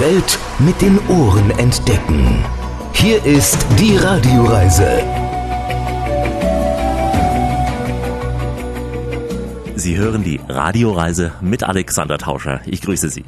Welt mit den Ohren entdecken. Hier ist die Radioreise. Sie hören die Radioreise mit Alexander Tauscher. Ich grüße Sie.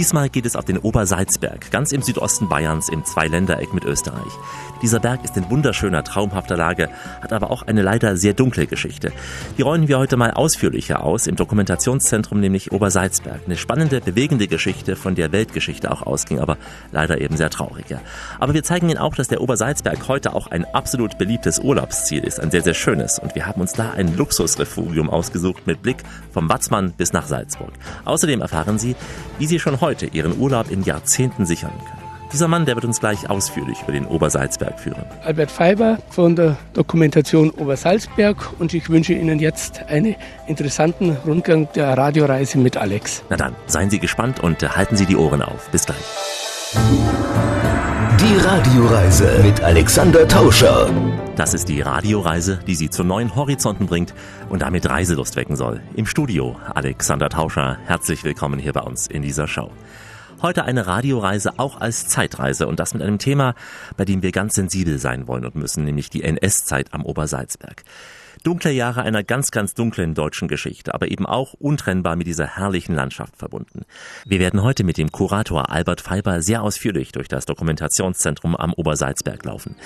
Diesmal geht es auf den Obersalzberg, ganz im Südosten Bayerns im Zweiländereck mit Österreich. Dieser Berg ist in wunderschöner, traumhafter Lage, hat aber auch eine leider sehr dunkle Geschichte. Die räumen wir heute mal ausführlicher aus im Dokumentationszentrum, nämlich Obersalzberg. Eine spannende, bewegende Geschichte, von der Weltgeschichte auch ausging, aber leider eben sehr traurige. Aber wir zeigen Ihnen auch, dass der Obersalzberg heute auch ein absolut beliebtes Urlaubsziel ist, ein sehr, sehr schönes. Und wir haben uns da ein Luxusrefugium ausgesucht mit Blick vom Watzmann bis nach Salzburg. Außerdem erfahren Sie, wie Sie schon heute Ihren Urlaub in Jahrzehnten sichern können. Dieser Mann, der wird uns gleich ausführlich über den Obersalzberg führen. Albert Feiber von der Dokumentation Obersalzberg und ich wünsche Ihnen jetzt einen interessanten Rundgang der Radioreise mit Alex. Na dann, seien Sie gespannt und halten Sie die Ohren auf. Bis gleich. Die Radioreise mit Alexander Tauscher. Das ist die Radioreise, die Sie zu neuen Horizonten bringt und damit Reiselust wecken soll. Im Studio Alexander Tauscher. Herzlich willkommen hier bei uns in dieser Show. Heute eine Radioreise auch als Zeitreise und das mit einem Thema, bei dem wir ganz sensibel sein wollen und müssen, nämlich die NS-Zeit am Obersalzberg. Dunkle Jahre einer ganz, ganz dunklen deutschen Geschichte, aber eben auch untrennbar mit dieser herrlichen Landschaft verbunden. Wir werden heute mit dem Kurator Albert Feiber sehr ausführlich durch das Dokumentationszentrum am Obersalzberg laufen.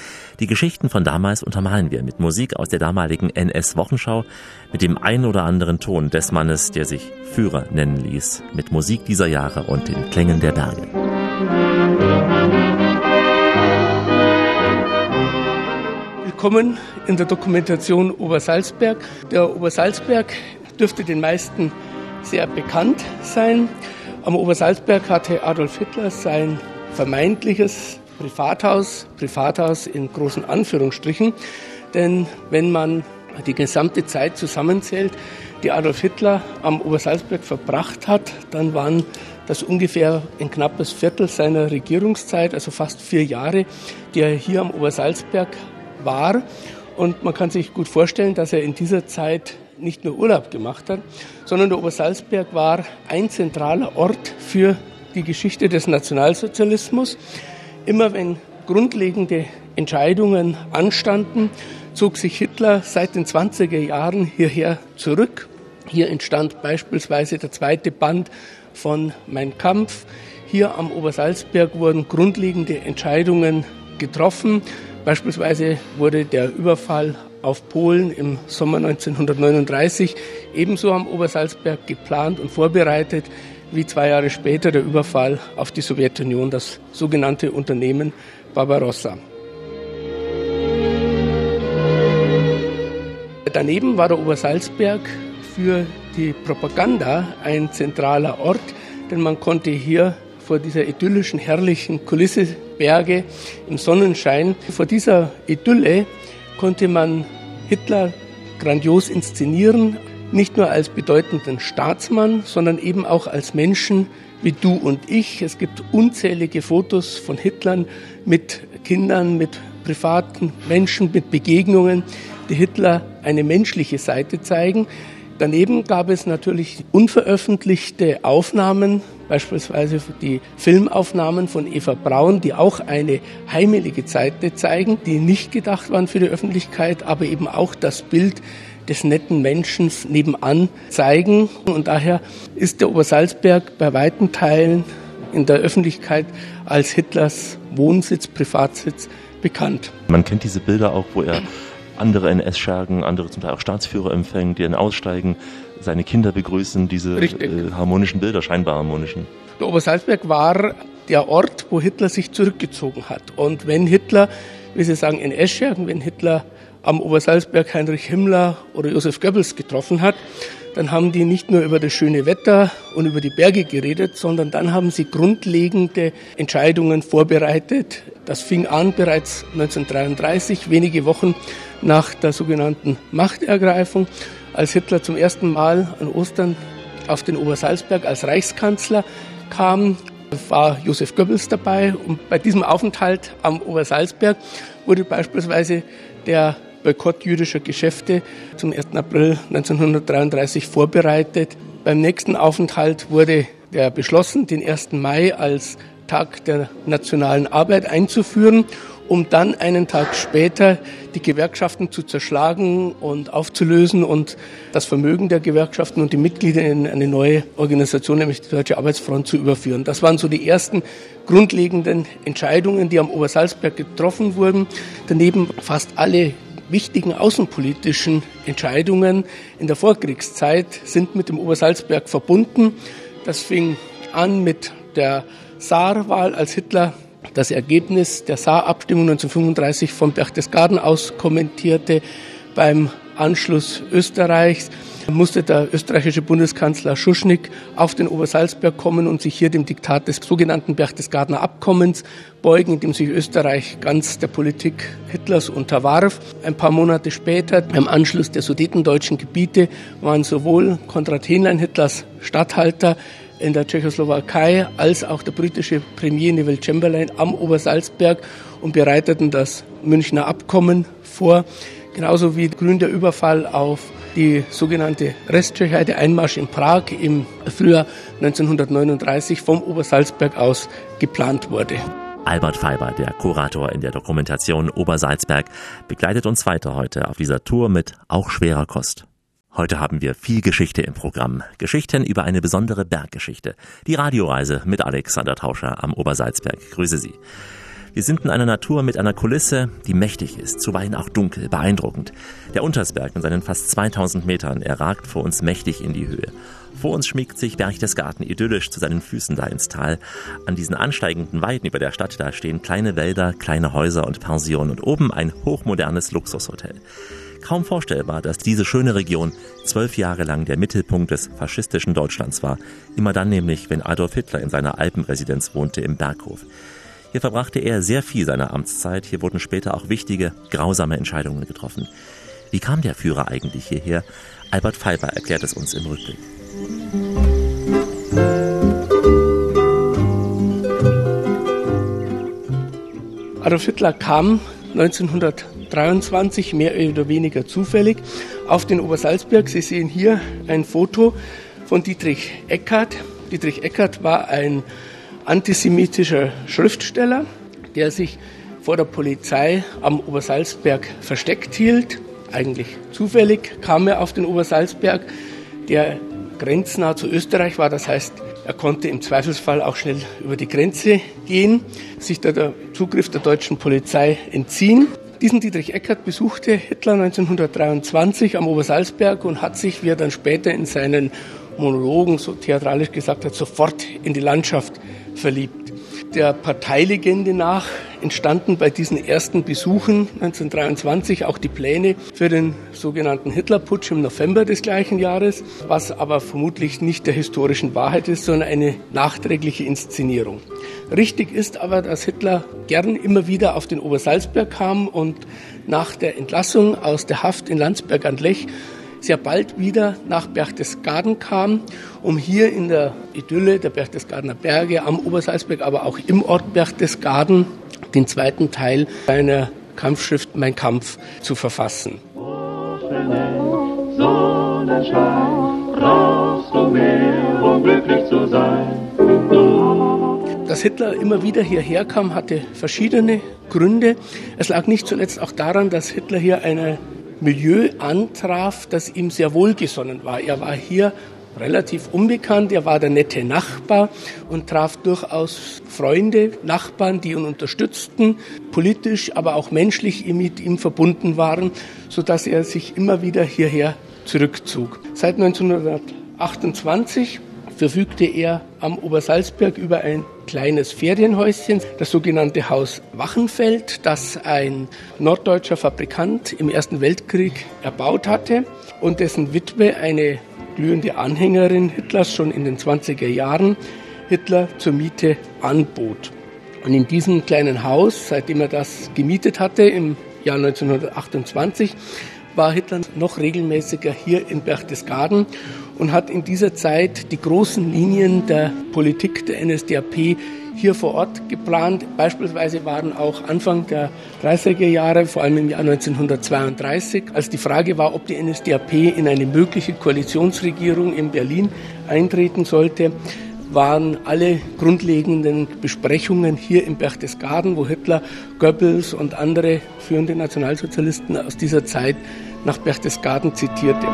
Die Geschichten von damals untermalen wir mit Musik aus der damaligen NS-Wochenschau, mit dem ein oder anderen Ton des Mannes, der sich Führer nennen ließ, mit Musik dieser Jahre und den Klängen der Berge. Willkommen in der Dokumentation Obersalzberg. Der Obersalzberg dürfte den meisten sehr bekannt sein. Am Obersalzberg hatte Adolf Hitler sein vermeintliches Privathaus, Privathaus in großen Anführungsstrichen. Denn wenn man die gesamte Zeit zusammenzählt, die Adolf Hitler am Obersalzberg verbracht hat, dann waren das ungefähr ein knappes Viertel seiner Regierungszeit, also fast vier Jahre, die er hier am Obersalzberg war. Und man kann sich gut vorstellen, dass er in dieser Zeit nicht nur Urlaub gemacht hat, sondern der Obersalzberg war ein zentraler Ort für die Geschichte des Nationalsozialismus. Immer wenn grundlegende Entscheidungen anstanden, zog sich Hitler seit den 20er Jahren hierher zurück. Hier entstand beispielsweise der zweite Band von Mein Kampf. Hier am Obersalzberg wurden grundlegende Entscheidungen getroffen. Beispielsweise wurde der Überfall auf Polen im Sommer 1939 ebenso am Obersalzberg geplant und vorbereitet wie zwei Jahre später der Überfall auf die Sowjetunion, das sogenannte Unternehmen Barbarossa. Daneben war der Obersalzberg für die Propaganda ein zentraler Ort, denn man konnte hier vor dieser idyllischen, herrlichen Kulisse Berge im Sonnenschein. Vor dieser Idylle konnte man Hitler grandios inszenieren, nicht nur als bedeutenden Staatsmann, sondern eben auch als Menschen wie du und ich. Es gibt unzählige Fotos von Hitlern mit Kindern, mit privaten Menschen, mit Begegnungen, die Hitler eine menschliche Seite zeigen. Daneben gab es natürlich unveröffentlichte Aufnahmen, beispielsweise die Filmaufnahmen von Eva Braun, die auch eine heimelige Seite zeigen, die nicht gedacht waren für die Öffentlichkeit, aber eben auch das Bild des netten Menschen nebenan zeigen. Und daher ist der Obersalzberg bei weiten Teilen in der Öffentlichkeit als Hitlers Wohnsitz, Privatsitz bekannt. Man kennt diese Bilder auch, wo er andere NS-Schergen, andere zum Teil auch Staatsführer empfängt, die dann aussteigen, seine Kinder begrüßen, diese äh, harmonischen Bilder, scheinbar harmonischen. Der Obersalzberg war der Ort, wo Hitler sich zurückgezogen hat. Und wenn Hitler, wie Sie sagen, NS-Schergen, wenn Hitler am Obersalzberg Heinrich Himmler oder Josef Goebbels getroffen hat, dann haben die nicht nur über das schöne Wetter und über die Berge geredet, sondern dann haben sie grundlegende Entscheidungen vorbereitet. Das fing an bereits 1933, wenige Wochen nach der sogenannten Machtergreifung, als Hitler zum ersten Mal an Ostern auf den Obersalzberg als Reichskanzler kam, war Josef Goebbels dabei und bei diesem Aufenthalt am Obersalzberg wurde beispielsweise der Boykott jüdischer Geschäfte zum 1. April 1933 vorbereitet. Beim nächsten Aufenthalt wurde der beschlossen, den 1. Mai als Tag der nationalen Arbeit einzuführen, um dann einen Tag später die Gewerkschaften zu zerschlagen und aufzulösen und das Vermögen der Gewerkschaften und die Mitglieder in eine neue Organisation, nämlich die Deutsche Arbeitsfront, zu überführen. Das waren so die ersten grundlegenden Entscheidungen, die am Obersalzberg getroffen wurden. Daneben fast alle wichtigen außenpolitischen Entscheidungen in der Vorkriegszeit sind mit dem Obersalzberg verbunden. Das fing an mit der Saarwahl, als Hitler das Ergebnis der Saarabstimmung 1935 vom Berchtesgaden aus kommentierte. Beim Anschluss Österreichs musste der österreichische Bundeskanzler Schuschnigg auf den Obersalzberg kommen und sich hier dem Diktat des sogenannten Berchtesgadener Abkommens beugen, indem sich Österreich ganz der Politik Hitlers unterwarf. Ein paar Monate später, beim Anschluss der sudetendeutschen Gebiete, waren sowohl Konrad Henlein, Hitlers Statthalter, in der Tschechoslowakei als auch der britische Premier Neville Chamberlain am Obersalzberg und bereiteten das Münchner Abkommen vor, genauso wie grün der Überfall auf die sogenannte Resttschechei, der Einmarsch in Prag im Frühjahr 1939 vom Obersalzberg aus geplant wurde. Albert Feiber, der Kurator in der Dokumentation Obersalzberg, begleitet uns weiter heute auf dieser Tour mit auch schwerer Kost. Heute haben wir viel Geschichte im Programm. Geschichten über eine besondere Berggeschichte. Die Radioreise mit Alexander Tauscher am Obersalzberg. Grüße Sie. Wir sind in einer Natur mit einer Kulisse, die mächtig ist, zuweilen auch dunkel, beeindruckend. Der Untersberg mit seinen fast 2000 Metern, erragt vor uns mächtig in die Höhe. Vor uns schmiegt sich Berchtesgaden idyllisch zu seinen Füßen da ins Tal. An diesen ansteigenden Weiden über der Stadt, da stehen kleine Wälder, kleine Häuser und Pensionen und oben ein hochmodernes Luxushotel. Kaum vorstellbar, dass diese schöne Region zwölf Jahre lang der Mittelpunkt des faschistischen Deutschlands war. Immer dann nämlich, wenn Adolf Hitler in seiner Alpenresidenz wohnte im Berghof. Hier verbrachte er sehr viel seiner Amtszeit. Hier wurden später auch wichtige, grausame Entscheidungen getroffen. Wie kam der Führer eigentlich hierher? Albert Feiber erklärt es uns im Rückblick. Adolf Hitler kam 1900 23 mehr oder weniger zufällig auf den Obersalzberg. Sie sehen hier ein Foto von Dietrich Eckart. Dietrich Eckart war ein antisemitischer Schriftsteller, der sich vor der Polizei am Obersalzberg versteckt hielt. Eigentlich zufällig kam er auf den Obersalzberg, der grenznah zu Österreich war. Das heißt, er konnte im Zweifelsfall auch schnell über die Grenze gehen, sich der Zugriff der deutschen Polizei entziehen. Diesen Dietrich Eckert besuchte Hitler 1923 am Obersalzberg und hat sich, wie er dann später in seinen Monologen so theatralisch gesagt hat, sofort in die Landschaft verliebt. Der Parteilegende nach entstanden bei diesen ersten Besuchen 1923 auch die Pläne für den sogenannten Hitlerputsch im November des gleichen Jahres, was aber vermutlich nicht der historischen Wahrheit ist, sondern eine nachträgliche Inszenierung. Richtig ist aber, dass Hitler gern immer wieder auf den Obersalzberg kam und nach der Entlassung aus der Haft in Landsberg an Lech sehr bald wieder nach Berchtesgaden kam, um hier in der Idylle der Berchtesgadener Berge am Obersalzberg, aber auch im Ort Berchtesgaden den zweiten Teil seiner Kampfschrift Mein Kampf zu verfassen. Dass Hitler immer wieder hierher kam, hatte verschiedene Gründe. Es lag nicht zuletzt auch daran, dass Hitler hier ein Milieu antraf, das ihm sehr wohlgesonnen war. Er war hier relativ unbekannt. Er war der nette Nachbar und traf durchaus Freunde, Nachbarn, die ihn unterstützten, politisch, aber auch menschlich mit ihm verbunden waren, so dass er sich immer wieder hierher zurückzog. Seit 1928 verfügte er am Obersalzberg über ein kleines Ferienhäuschen, das sogenannte Haus Wachenfeld, das ein norddeutscher Fabrikant im Ersten Weltkrieg erbaut hatte und dessen Witwe, eine glühende Anhängerin Hitlers schon in den 20er Jahren, Hitler zur Miete anbot. Und in diesem kleinen Haus, seitdem er das gemietet hatte im Jahr 1928, war Hitler noch regelmäßiger hier in Berchtesgaden und hat in dieser Zeit die großen Linien der Politik der NSDAP hier vor Ort geplant. Beispielsweise waren auch Anfang der 30er Jahre, vor allem im Jahr 1932, als die Frage war, ob die NSDAP in eine mögliche Koalitionsregierung in Berlin eintreten sollte, waren alle grundlegenden Besprechungen hier im Berchtesgaden, wo Hitler, Goebbels und andere führende Nationalsozialisten aus dieser Zeit nach Berchtesgaden zitierte.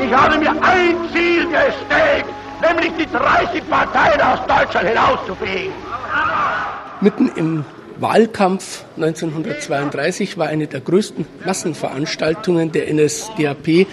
Ich habe mir ein Ziel gesteckt, nämlich die 30 Parteien aus Deutschland hinauszufegen. Mitten im Wahlkampf 1932 war eine der größten Massenveranstaltungen der NSDAP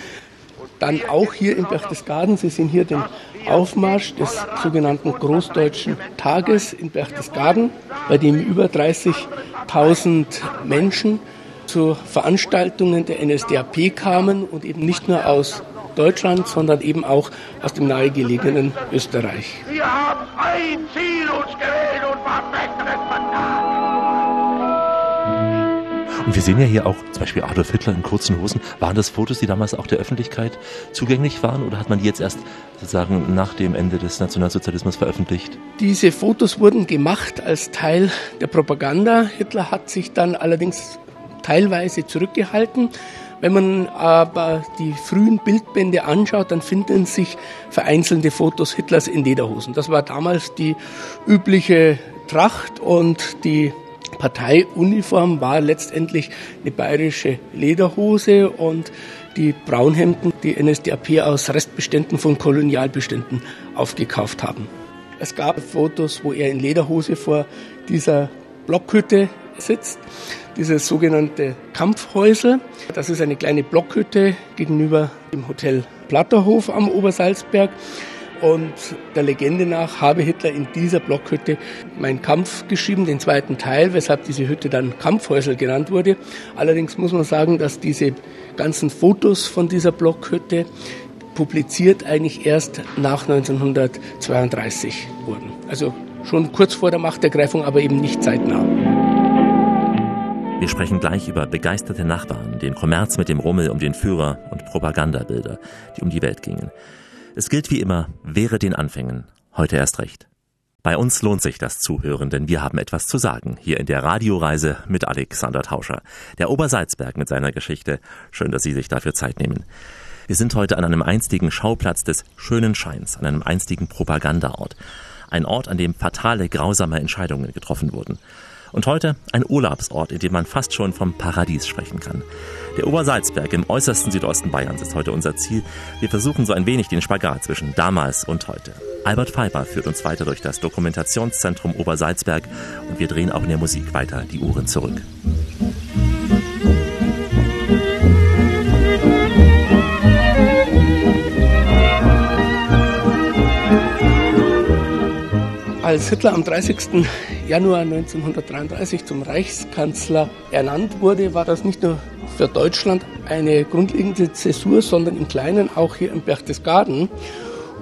dann auch hier in Berchtesgaden. Sie sehen hier den Aufmarsch des sogenannten Großdeutschen Tages in Berchtesgaden, bei dem über 30.000 Menschen zu Veranstaltungen der NSDAP kamen und eben nicht nur aus Deutschland, sondern eben auch aus dem nahegelegenen Österreich. Wir haben ein Ziel uns gewählt und verfechten Mandat. Und wir sehen ja hier auch zum Beispiel Adolf Hitler in kurzen Hosen. Waren das Fotos, die damals auch der Öffentlichkeit zugänglich waren oder hat man die jetzt erst sozusagen nach dem Ende des Nationalsozialismus veröffentlicht? Diese Fotos wurden gemacht als Teil der Propaganda. Hitler hat sich dann allerdings teilweise zurückgehalten. Wenn man aber die frühen Bildbände anschaut, dann finden sich vereinzelte Fotos Hitlers in Lederhosen. Das war damals die übliche Tracht und die Parteiuniform war letztendlich eine bayerische Lederhose und die Braunhemden, die NSDAP aus Restbeständen von Kolonialbeständen aufgekauft haben. Es gab Fotos, wo er in Lederhose vor dieser Blockhütte sitzt, dieses sogenannte Kampfhäusel. Das ist eine kleine Blockhütte gegenüber dem Hotel Platterhof am Obersalzberg. Und der Legende nach habe Hitler in dieser Blockhütte Mein Kampf geschrieben, den zweiten Teil, weshalb diese Hütte dann Kampfhäusel genannt wurde. Allerdings muss man sagen, dass diese ganzen Fotos von dieser Blockhütte publiziert eigentlich erst nach 1932 wurden. Also schon kurz vor der Machtergreifung, aber eben nicht zeitnah. Wir sprechen gleich über begeisterte Nachbarn, den Kommerz mit dem Rummel um den Führer und Propagandabilder, die um die Welt gingen. Es gilt wie immer, wäre den Anfängen, heute erst recht. Bei uns lohnt sich das Zuhören, denn wir haben etwas zu sagen, hier in der Radioreise mit Alexander Tauscher. Der Obersalzberg mit seiner Geschichte. Schön, dass Sie sich dafür Zeit nehmen. Wir sind heute an einem einstigen Schauplatz des schönen Scheins, an einem einstigen Propagandaort. Ein Ort, an dem fatale, grausame Entscheidungen getroffen wurden. Und heute ein Urlaubsort, in dem man fast schon vom Paradies sprechen kann. Der Obersalzberg im äußersten Südosten Bayerns ist heute unser Ziel. Wir versuchen so ein wenig den Spagat zwischen damals und heute. Albert Pfeiffer führt uns weiter durch das Dokumentationszentrum Obersalzberg und wir drehen auch in der Musik weiter die Uhren zurück. Als Hitler am 30. Januar 1933 zum Reichskanzler ernannt wurde, war das nicht nur für Deutschland eine grundlegende Zäsur, sondern im Kleinen auch hier in Berchtesgaden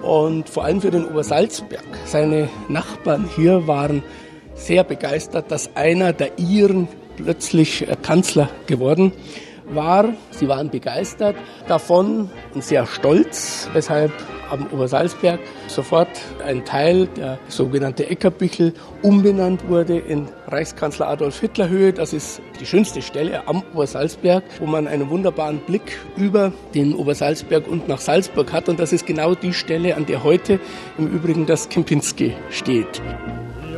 und vor allem für den Obersalzberg. Seine Nachbarn hier waren sehr begeistert, dass einer der Iren plötzlich Kanzler geworden war. Sie waren begeistert davon und sehr stolz, weshalb am Obersalzberg sofort ein Teil, der sogenannte Eckerbichel, umbenannt wurde in Reichskanzler Adolf Hitler Höhe. Das ist die schönste Stelle am Obersalzberg, wo man einen wunderbaren Blick über den Obersalzberg und nach Salzburg hat. Und das ist genau die Stelle, an der heute im Übrigen das Kempinski steht.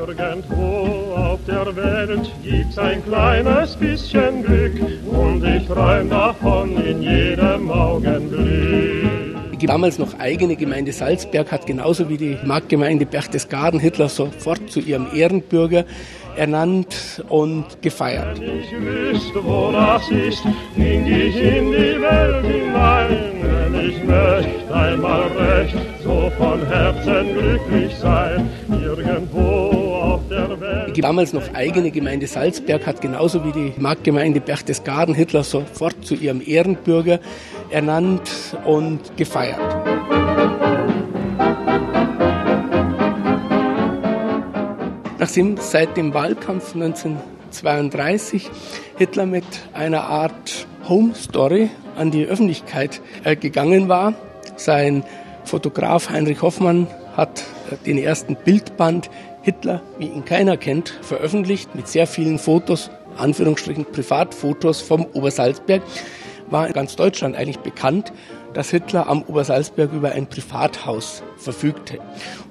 Irgendwo auf der Welt gibt's ein kleines bisschen Glück und ich träum davon in jedem Augenblick. Die damals noch eigene Gemeinde Salzberg hat genauso wie die Marktgemeinde Berchtesgaden Hitler sofort zu ihrem Ehrenbürger ernannt und gefeiert. Wenn ich wüsste, wo das ist, ging ich in die Welt hinein. Denn ich möchte einmal recht so von Herzen glücklich sein. Irgendwo. Die damals noch eigene Gemeinde Salzberg hat genauso wie die Marktgemeinde Berchtesgaden Hitler sofort zu ihrem Ehrenbürger ernannt und gefeiert. Nachdem seit dem Wahlkampf 1932 Hitler mit einer Art Home Story an die Öffentlichkeit äh, gegangen war, sein Fotograf Heinrich Hoffmann hat den ersten Bildband Hitler, wie ihn keiner kennt, veröffentlicht mit sehr vielen Fotos, Anführungsstrichen Privatfotos vom Obersalzberg, war in ganz Deutschland eigentlich bekannt dass Hitler am Obersalzberg über ein Privathaus verfügte.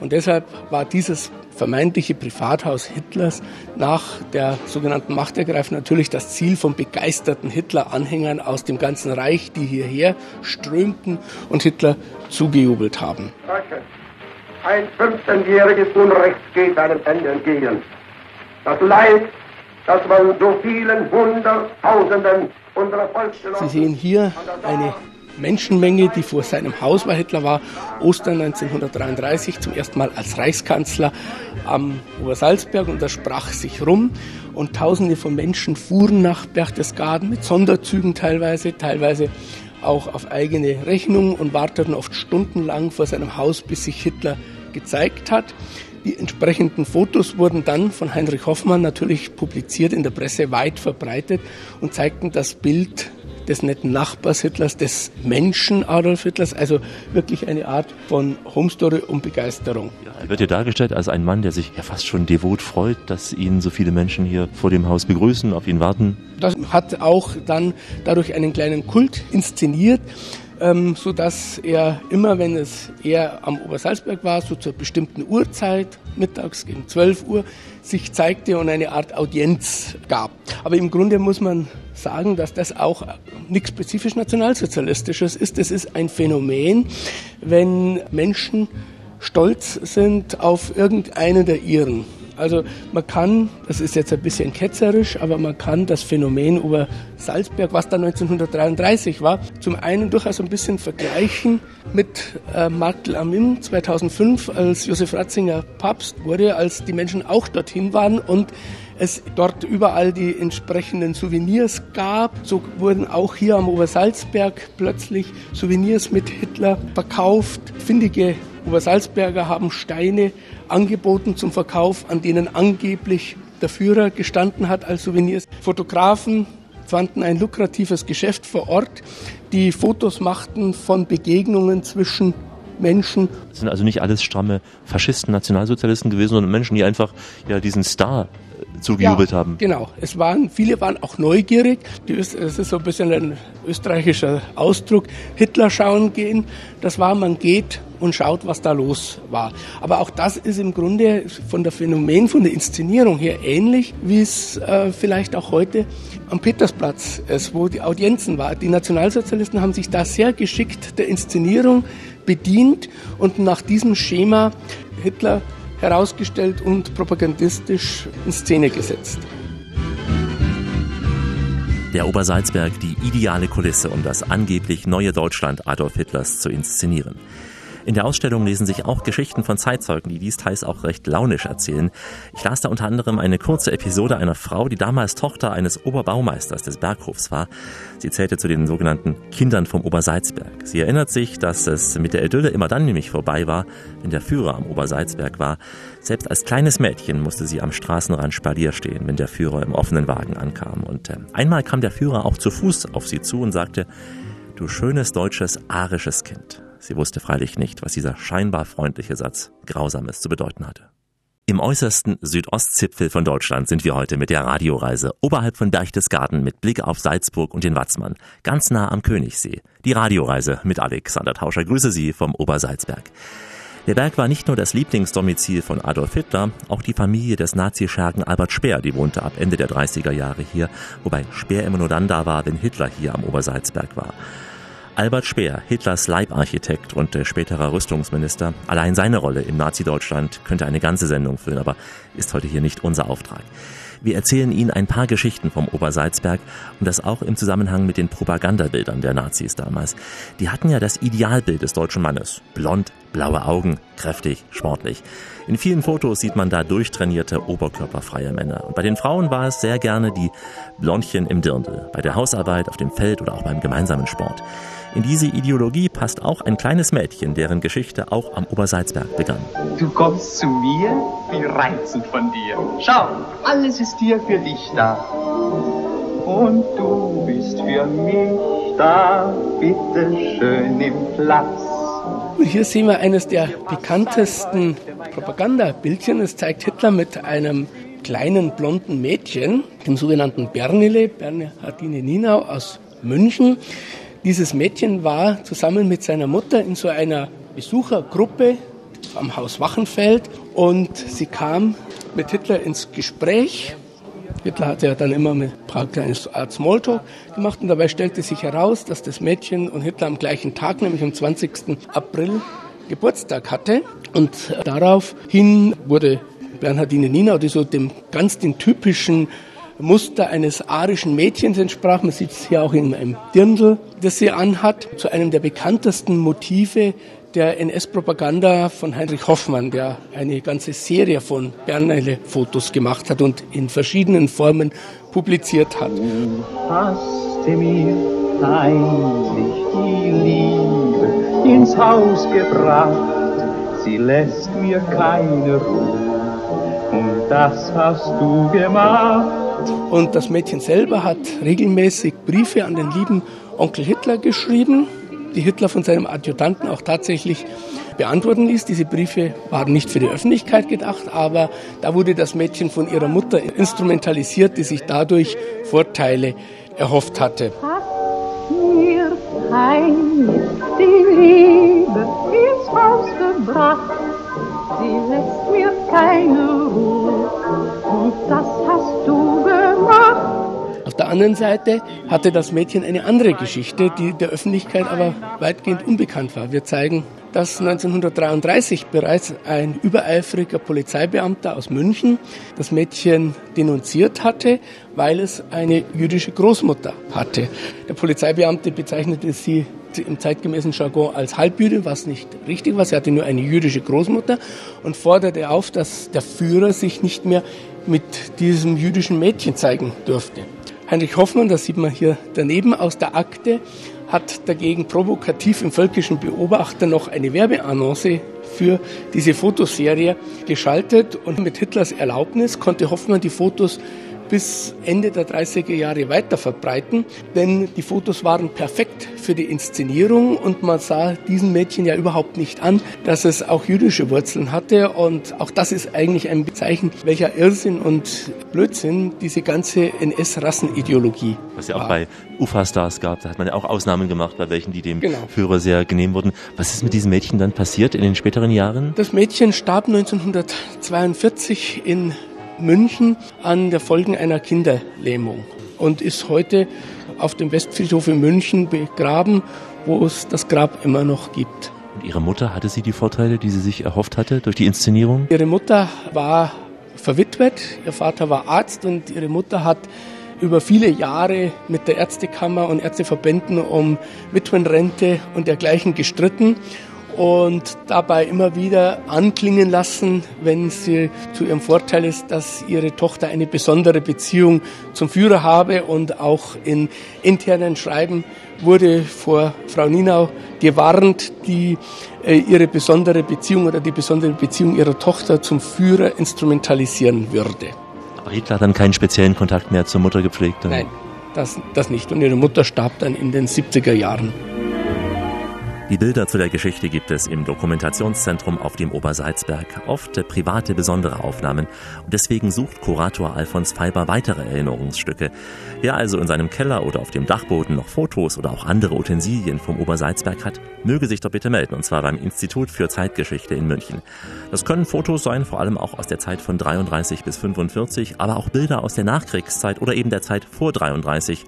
Und deshalb war dieses vermeintliche Privathaus Hitlers nach der sogenannten Machtergreifung natürlich das Ziel von begeisterten Hitler-Anhängern aus dem ganzen Reich, die hierher strömten und Hitler zugejubelt haben. Ein 15-jähriges Unrecht geht einem Ende entgegen. Das Leid, das man so vielen Hunderttausenden unserer Volksgenossen... Sie sehen hier eine Menschenmenge, die vor seinem Haus war. Hitler war Ostern 1933 zum ersten Mal als Reichskanzler am Obersalzberg und das sprach sich rum. Und Tausende von Menschen fuhren nach Berchtesgaden mit Sonderzügen teilweise, teilweise auch auf eigene Rechnung und warteten oft stundenlang vor seinem Haus, bis sich Hitler gezeigt hat. Die entsprechenden Fotos wurden dann von Heinrich Hoffmann natürlich publiziert in der Presse weit verbreitet und zeigten das Bild des netten Nachbars Hitlers, des Menschen Adolf Hitlers, also wirklich eine Art von Homestory und Begeisterung. Ja, er wird hier dargestellt als ein Mann, der sich ja fast schon devot freut, dass ihn so viele Menschen hier vor dem Haus begrüßen, auf ihn warten. Das hat auch dann dadurch einen kleinen Kult inszeniert ähm, so dass er immer, wenn es eher am Obersalzberg war, so zur bestimmten Uhrzeit, mittags gegen 12 Uhr, sich zeigte und eine Art Audienz gab. Aber im Grunde muss man sagen, dass das auch nichts spezifisch nationalsozialistisches ist. Es ist ein Phänomen, wenn Menschen stolz sind auf irgendeinen der ihren. Also man kann, das ist jetzt ein bisschen ketzerisch, aber man kann das Phänomen über Salzberg, was da 1933 war, zum einen durchaus ein bisschen vergleichen mit äh, Martel Amin 2005, als Josef Ratzinger Papst wurde, als die Menschen auch dorthin waren und es dort überall die entsprechenden Souvenirs gab. So wurden auch hier am Obersalzberg plötzlich Souvenirs mit Hitler verkauft. Findige Obersalzberger haben Steine angeboten zum Verkauf, an denen angeblich der Führer gestanden hat als Souvenirs. Fotografen fanden ein lukratives Geschäft vor Ort, die Fotos machten von Begegnungen zwischen Menschen. Es sind also nicht alles stramme Faschisten, Nationalsozialisten gewesen, sondern Menschen, die einfach ja diesen Star zugejubelt ja, haben. Genau, es waren, viele waren auch neugierig. es ist so ein bisschen ein österreichischer Ausdruck. Hitler schauen gehen, das war, man geht und schaut, was da los war. Aber auch das ist im Grunde von der Phänomen, von der Inszenierung her ähnlich, wie es äh, vielleicht auch heute am Petersplatz ist, wo die Audienzen war. Die Nationalsozialisten haben sich da sehr geschickt der Inszenierung bedient und nach diesem Schema Hitler herausgestellt und propagandistisch in Szene gesetzt. Der Obersalzberg, die ideale Kulisse, um das angeblich neue Deutschland Adolf Hitlers zu inszenieren. In der Ausstellung lesen sich auch Geschichten von Zeitzeugen, die dies teils auch recht launisch erzählen. Ich las da unter anderem eine kurze Episode einer Frau, die damals Tochter eines Oberbaumeisters des Berghofs war. Sie zählte zu den sogenannten Kindern vom Obersalzberg. Sie erinnert sich, dass es mit der Idylle immer dann nämlich vorbei war, wenn der Führer am Obersalzberg war. Selbst als kleines Mädchen musste sie am Straßenrand Spalier stehen, wenn der Führer im offenen Wagen ankam. Und äh, einmal kam der Führer auch zu Fuß auf sie zu und sagte, Du schönes deutsches arisches Kind. Sie wusste freilich nicht, was dieser scheinbar freundliche Satz Grausames zu bedeuten hatte. Im äußersten Südostzipfel von Deutschland sind wir heute mit der Radioreise oberhalb von Berchtesgaden mit Blick auf Salzburg und den Watzmann, ganz nah am Königssee. Die Radioreise mit Alexander Tauscher. Grüße Sie vom Obersalzberg. Der Berg war nicht nur das Lieblingsdomizil von Adolf Hitler, auch die Familie des Nazischergen Albert Speer, die wohnte ab Ende der 30er Jahre hier, wobei Speer immer nur dann da war, wenn Hitler hier am Obersalzberg war. Albert Speer, Hitlers Leibarchitekt und äh, späterer Rüstungsminister, allein seine Rolle im Nazi-Deutschland könnte eine ganze Sendung füllen, aber ist heute hier nicht unser Auftrag. Wir erzählen Ihnen ein paar Geschichten vom Obersalzberg und das auch im Zusammenhang mit den Propagandabildern der Nazis damals. Die hatten ja das Idealbild des deutschen Mannes. Blond, blaue Augen, kräftig, sportlich. In vielen Fotos sieht man da durchtrainierte, oberkörperfreie Männer. Und bei den Frauen war es sehr gerne die Blondchen im Dirndl, bei der Hausarbeit, auf dem Feld oder auch beim gemeinsamen Sport. In diese Ideologie passt auch ein kleines Mädchen, deren Geschichte auch am Obersalzberg begann. Du kommst zu mir? Wie reizend von dir. Schau, alles ist hier für dich da. Und du bist für mich da, bitte schön im Platz. Und hier sehen wir eines der bekanntesten Propagandabildchen. Es zeigt Hitler mit einem kleinen blonden Mädchen, dem sogenannten Bernile, Bernhardine Ninau aus München, Dieses Mädchen war zusammen mit seiner Mutter in so einer Besuchergruppe am Haus Wachenfeld und sie kam mit Hitler ins Gespräch. Hitler hatte ja dann immer ein paar kleine Art Smalltalk gemacht und dabei stellte sich heraus, dass das Mädchen und Hitler am gleichen Tag, nämlich am 20. April, Geburtstag hatte. Und daraufhin wurde Bernhardine Nina, die so dem ganz den typischen Muster eines arischen Mädchens entsprach. Man sieht es hier auch in einem Dirndl, das sie anhat, zu einem der bekanntesten Motive der NS-Propaganda von Heinrich Hoffmann, der eine ganze Serie von Bernheile-Fotos gemacht hat und in verschiedenen Formen publiziert hat. Du hast mir heimlich die Liebe ins Haus gebracht, sie lässt mir keine Ruhe. Und das hast du gemacht. Und das Mädchen selber hat regelmäßig Briefe an den lieben Onkel Hitler geschrieben die Hitler von seinem Adjutanten auch tatsächlich beantworten ließ. Diese Briefe waren nicht für die Öffentlichkeit gedacht, aber da wurde das Mädchen von ihrer Mutter instrumentalisiert, die sich dadurch Vorteile erhofft hatte. Hat mir heimlich die Liebe ins Haus gebracht, sie lässt mir keine Ruhe, und das hast du gemacht. Auf der anderen Seite hatte das Mädchen eine andere Geschichte, die der Öffentlichkeit aber weitgehend unbekannt war. Wir zeigen, dass 1933 bereits ein übereifriger Polizeibeamter aus München das Mädchen denunziert hatte, weil es eine jüdische Großmutter hatte. Der Polizeibeamte bezeichnete sie im zeitgemäßen Jargon als Halbjüdin, was nicht richtig war. Sie hatte nur eine jüdische Großmutter und forderte auf, dass der Führer sich nicht mehr mit diesem jüdischen Mädchen zeigen durfte. Heinrich Hoffmann, das sieht man hier daneben aus der Akte, hat dagegen provokativ im Völkischen Beobachter noch eine Werbeannonce für diese Fotoserie geschaltet und mit Hitlers Erlaubnis konnte Hoffmann die Fotos bis Ende der 30er Jahre weiter verbreiten, denn die Fotos waren perfekt für die Inszenierung und man sah diesen Mädchen ja überhaupt nicht an, dass es auch jüdische Wurzeln hatte und auch das ist eigentlich ein Zeichen, welcher Irrsinn und Blödsinn diese ganze NS-Rassenideologie Was ja auch war. bei UFA-Stars gab, da hat man ja auch Ausnahmen gemacht, bei welchen die dem Genau. Führer sehr genehm wurden. Was ist mit diesem Mädchen dann passiert in den späteren Jahren? Das Mädchen starb 1942 in München an der Folgen einer Kinderlähmung und ist heute auf dem Westfriedhof in München begraben, wo es das Grab immer noch gibt. Und ihre Mutter, hatte sie die Vorteile, die sie sich erhofft hatte durch die Inszenierung? Ihre Mutter war verwitwet, ihr Vater war Arzt und ihre Mutter hat über viele Jahre mit der Ärztekammer und Ärzteverbänden um Witwenrente und dergleichen gestritten und dabei immer wieder anklingen lassen, wenn sie zu ihrem Vorteil ist, dass ihre Tochter eine besondere Beziehung zum Führer habe und auch in internen Schreiben wurde vor Frau Ninau gewarnt, die äh, ihre besondere Beziehung oder die besondere Beziehung ihrer Tochter zum Führer instrumentalisieren würde. Aber Hitler hat dann keinen speziellen Kontakt mehr zur Mutter gepflegt? Nein, das, das nicht. Und ihre Mutter starb dann in den 70er Jahren. Die Bilder zu der Geschichte gibt es im Dokumentationszentrum auf dem Obersalzberg. Oft private, besondere Aufnahmen. Und deswegen sucht Kurator Alfons Feiber weitere Erinnerungsstücke. Wer also in seinem Keller oder auf dem Dachboden noch Fotos oder auch andere Utensilien vom Obersalzberg hat, möge sich doch bitte melden. Und zwar beim Institut für Zeitgeschichte in München. Das können Fotos sein, vor allem auch aus der Zeit von 33 bis 45, aber auch Bilder aus der Nachkriegszeit oder eben der Zeit vor 33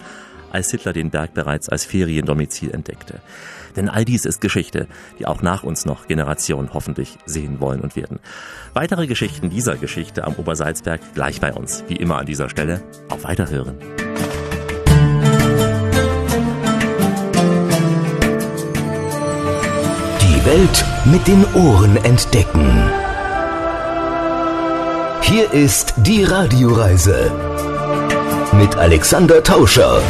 als Hitler den Berg bereits als Feriendomizil entdeckte. Denn all dies ist Geschichte, die auch nach uns noch Generationen hoffentlich sehen wollen und werden. Weitere Geschichten dieser Geschichte am Obersalzberg gleich bei uns, wie immer an dieser Stelle. Auf Weiterhören. Die Welt mit den Ohren entdecken. Hier ist die Radioreise mit Alexander Tauscher.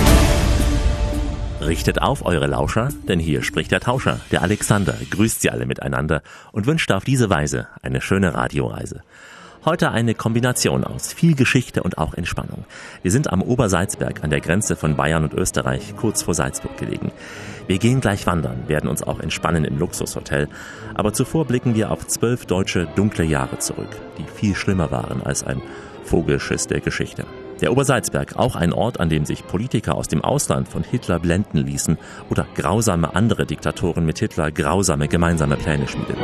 Richtet auf eure Lauscher, denn hier spricht der Tauscher, der Alexander, grüßt sie alle miteinander und wünscht auf diese Weise eine schöne Radioreise. Heute eine Kombination aus viel Geschichte und auch Entspannung. Wir sind am Obersalzberg an der Grenze von Bayern und Österreich, kurz vor Salzburg gelegen. Wir gehen gleich wandern, werden uns auch entspannen im Luxushotel, aber zuvor blicken wir auf zwölf deutsche dunkle Jahre zurück, die viel schlimmer waren als ein Vogelschiss der Geschichte. Der Obersalzberg, auch ein Ort, an dem sich Politiker aus dem Ausland von Hitler blenden ließen oder grausame andere Diktatoren mit Hitler grausame gemeinsame Pläne schmiedeten.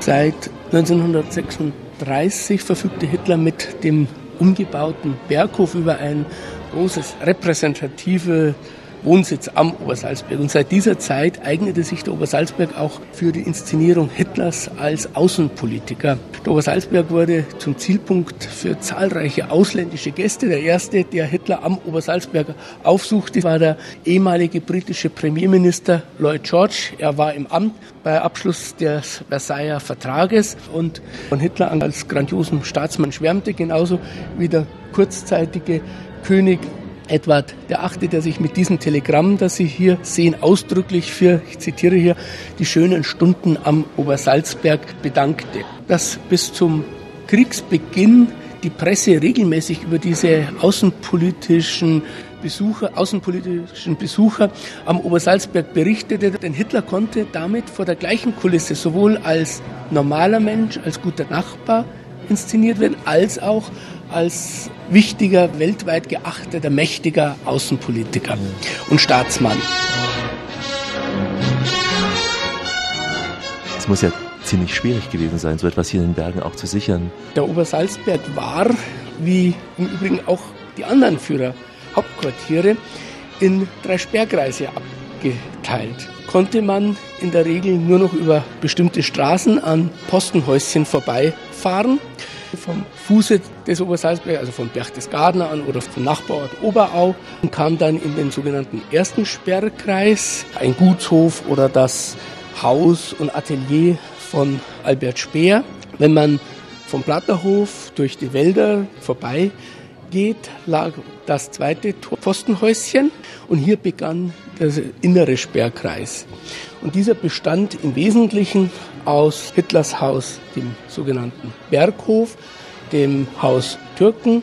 Seit 1936 verfügte Hitler mit dem umgebauten Berghof über ein großes repräsentative Wohnsitz am Obersalzberg. Und seit dieser Zeit eignete sich der Obersalzberg auch für die Inszenierung Hitlers als Außenpolitiker. Der Obersalzberg wurde zum Zielpunkt für zahlreiche ausländische Gäste. Der erste, der Hitler am Obersalzberg aufsuchte, war der ehemalige britische Premierminister Lloyd George. Er war im Amt bei Abschluss des Versailler Vertrages und von Hitler als grandiosen Staatsmann schwärmte, genauso wie der kurzzeitige König Edward der Achte, der sich mit diesem Telegramm, das Sie hier sehen, ausdrücklich für, ich zitiere hier, die schönen Stunden am Obersalzberg bedankte. Dass bis zum Kriegsbeginn die Presse regelmäßig über diese außenpolitischen Besucher, außenpolitischen Besucher am Obersalzberg berichtete, denn Hitler konnte damit vor der gleichen Kulisse sowohl als normaler Mensch, als guter Nachbar inszeniert werden, als auch als wichtiger, weltweit geachteter, mächtiger Außenpolitiker und Staatsmann. Es muss ja ziemlich schwierig gewesen sein, so etwas hier in den Bergen auch zu sichern. Der Obersalzberg war, wie im Übrigen auch die anderen Führer, Hauptquartiere, in drei Sperrkreise abgeteilt. Konnte man in der Regel nur noch über bestimmte Straßen an Postenhäuschen vorbeifahren vom Fuße des Obersalzberg, also von Berchtesgadener an oder vom Nachbarort Oberau kam dann in den sogenannten ersten Sperrkreis, ein Gutshof oder das Haus und Atelier von Albert Speer. Wenn man vom Platterhof durch die Wälder vorbei geht, lag das zweite Pfostenhäuschen und hier begann der innere Sperrkreis. Und dieser bestand im Wesentlichen aus Hitlers Haus, dem sogenannten Berghof, dem Haus Türken.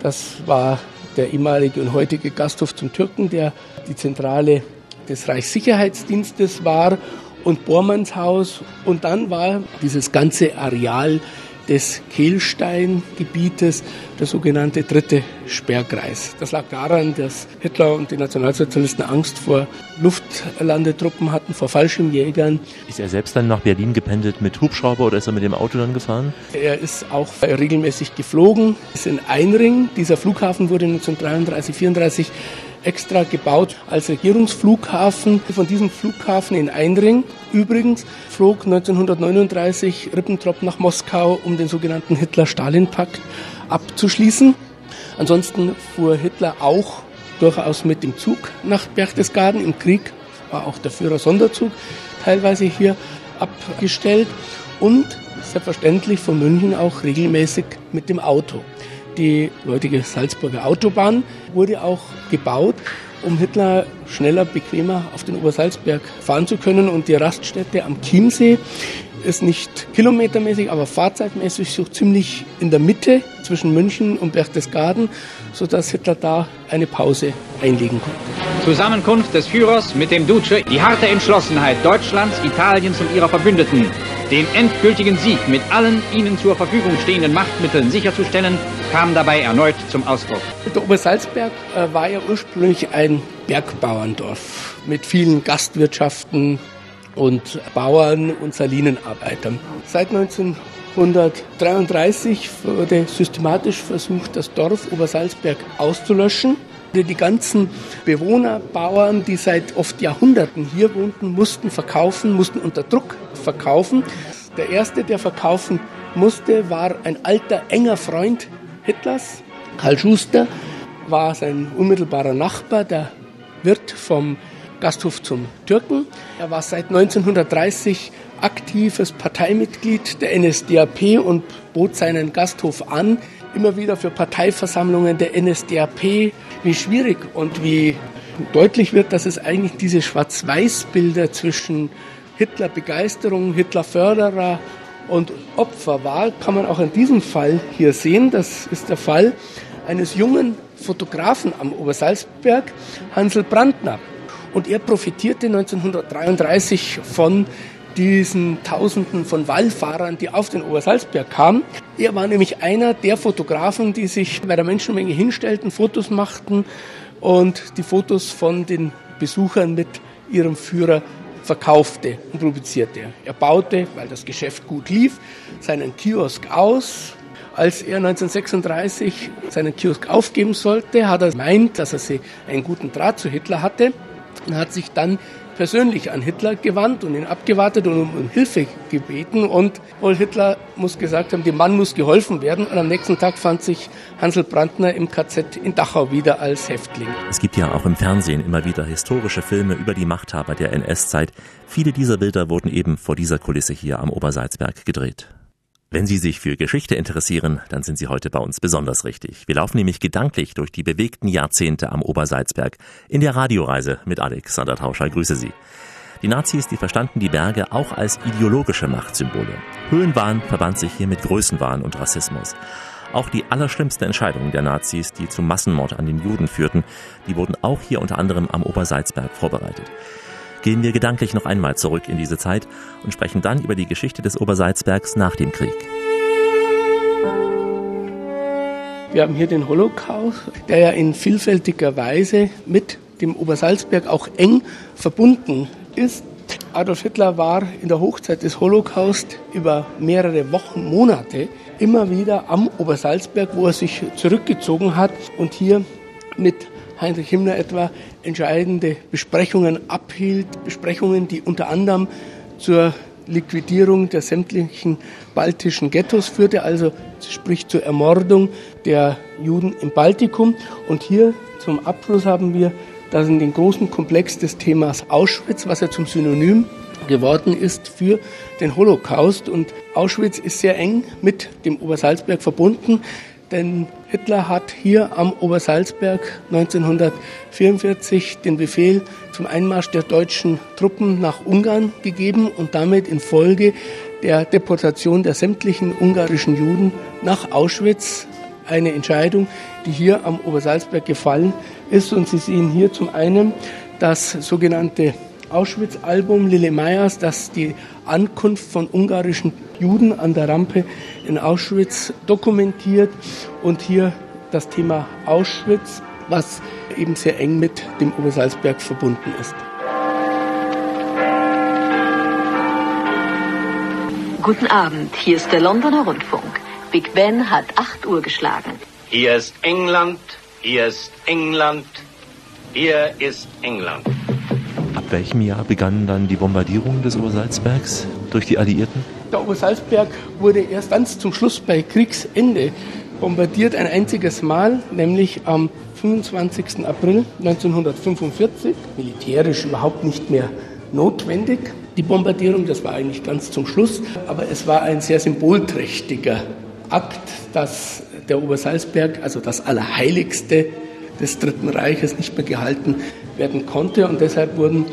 Das war der ehemalige und heutige Gasthof zum Türken, der die Zentrale des Reichssicherheitsdienstes war und Bormanns Haus. Und dann war dieses ganze Areal des Kehlsteingebietes, der sogenannte dritte Sperrkreis. Das lag daran, dass Hitler und die Nationalsozialisten Angst vor Luftlandetruppen hatten, vor Fallschirmjägern. Ist er selbst dann nach Berlin gependelt mit Hubschrauber oder ist er mit dem Auto dann gefahren? Er ist auch regelmäßig geflogen, ist in Einring. Dieser Flughafen wurde 1933, 34 extra gebaut als Regierungsflughafen. Von diesem Flughafen in Einring übrigens flog 1939 Ribbentrop nach Moskau, um den sogenannten Hitler-Stalin-Pakt abzuschließen. Ansonsten fuhr Hitler auch durchaus mit dem Zug nach Berchtesgaden. Im Krieg war auch der Führer-Sonderzug teilweise hier abgestellt und selbstverständlich von München auch regelmäßig mit dem Auto. Die heutige Salzburger Autobahn wurde auch gebaut, um Hitler schneller, bequemer auf den Obersalzberg fahren zu können. Und die Raststätte am Chiemsee ist nicht kilometermäßig, aber fahrzeitmäßig so ziemlich in der Mitte zwischen München und Berchtesgaden, sodass Hitler da eine Pause einlegen konnte. Zusammenkunft des Führers mit dem Duce, die harte Entschlossenheit Deutschlands, Italiens und ihrer Verbündeten, den endgültigen Sieg mit allen ihnen zur Verfügung stehenden Machtmitteln sicherzustellen, kam dabei erneut zum Ausdruck. Der Obersalzberg äh, war ja ursprünglich ein Bergbauerndorf mit vielen Gastwirtschaften und Bauern und Salinenarbeitern. Seit 1933 wurde systematisch versucht, das Dorf Obersalzberg auszulöschen. Die ganzen Bewohner, Bauern, die seit oft Jahrhunderten hier wohnten, mussten verkaufen, mussten unter Druck verkaufen. Der erste, der verkaufen musste, war ein alter, enger Freund Hitlers. Karl Schuster war sein unmittelbarer Nachbar, der Wirt vom Gasthof zum Türken. Er war seit 1930 aktives Parteimitglied der NSDAP und bot seinen Gasthof an, immer wieder für Parteiversammlungen der NSDAP. Wie schwierig und wie deutlich wird, dass es eigentlich diese Schwarz-Weiß-Bilder zwischen Hitler-Begeisterung, Hitler-Förderer und Opfer war, kann man auch in diesem Fall hier sehen. Das ist der Fall eines jungen Fotografen am Obersalzberg, Hansel Brandner. Und er profitierte 1933 von diesen Tausenden von Wallfahrern, die auf den Obersalzberg kamen. Er war nämlich einer der Fotografen, die sich bei der Menschenmenge hinstellten, Fotos machten und die Fotos von den Besuchern mit ihrem Führer verkaufte und publizierte. Er baute, weil das Geschäft gut lief, seinen Kiosk aus. Als er 1936 seinen Kiosk aufgeben sollte, hat er meint, dass er einen guten Draht zu Hitler hatte und hat sich dann persönlich an Hitler gewandt und ihn abgewartet und um Hilfe gebeten. Und wohl Hitler muss gesagt haben, dem Mann muss geholfen werden. Und am nächsten Tag fand sich Hansel Brandner im KZ in Dachau wieder als Häftling. Es gibt ja auch im Fernsehen immer wieder historische Filme über die Machthaber der NS-Zeit. Viele dieser Bilder wurden eben vor dieser Kulisse hier am Obersalzberg gedreht. Wenn Sie sich für Geschichte interessieren, dann sind Sie heute bei uns besonders richtig. Wir laufen nämlich gedanklich durch die bewegten Jahrzehnte am Obersalzberg in der Radioreise mit Alexander Tauscher. Grüße Sie. Die Nazis, die verstanden die Berge auch als ideologische Machtsymbole. Höhenwahn verband sich hier mit Größenwahn und Rassismus. Auch die allerschlimmsten Entscheidungen der Nazis, die zum Massenmord an den Juden führten, die wurden auch hier unter anderem am Obersalzberg vorbereitet gehen wir gedanklich noch einmal zurück in diese Zeit und sprechen dann über die Geschichte des Obersalzbergs nach dem Krieg. Wir haben hier den Holocaust, der ja in vielfältiger Weise mit dem Obersalzberg auch eng verbunden ist. Adolf Hitler war in der Hochzeit des Holocaust über mehrere Wochen, Monate immer wieder am Obersalzberg, wo er sich zurückgezogen hat und hier mit Heinrich Himmler etwa entscheidende Besprechungen abhielt, Besprechungen, die unter anderem zur Liquidierung der sämtlichen baltischen Ghettos führte, also sprich zur Ermordung der Juden im Baltikum. Und hier zum Abschluss haben wir das in den großen Komplex des Themas Auschwitz, was ja zum Synonym geworden ist für den Holocaust. Und Auschwitz ist sehr eng mit dem Obersalzberg verbunden. Denn Hitler hat hier am Obersalzberg 1944 den Befehl zum Einmarsch der deutschen Truppen nach Ungarn gegeben und damit in Folge der Deportation der sämtlichen ungarischen Juden nach Auschwitz eine Entscheidung, die hier am Obersalzberg gefallen ist. Und Sie sehen hier zum einen das sogenannte Auschwitz-Album Lille Meyers, das die Ankunft von ungarischen Juden an der Rampe in Auschwitz dokumentiert und hier das Thema Auschwitz, was eben sehr eng mit dem Obersalzberg verbunden ist. Guten Abend, hier ist der Londoner Rundfunk. Big Ben hat 8 Uhr geschlagen. Hier ist England, hier ist England, hier ist England. Ab welchem Jahr begannen dann die Bombardierungen des Obersalzbergs durch die Alliierten? Der Obersalzberg wurde erst ganz zum Schluss bei Kriegsende bombardiert, ein einziges Mal, nämlich am 25. April 1945, militärisch überhaupt nicht mehr notwendig. Die Bombardierung, das war eigentlich ganz zum Schluss, aber es war ein sehr symbolträchtiger Akt, dass der Obersalzberg, also das Allerheiligste des Dritten Reiches, nicht mehr gehalten werden konnte. Und deshalb wurden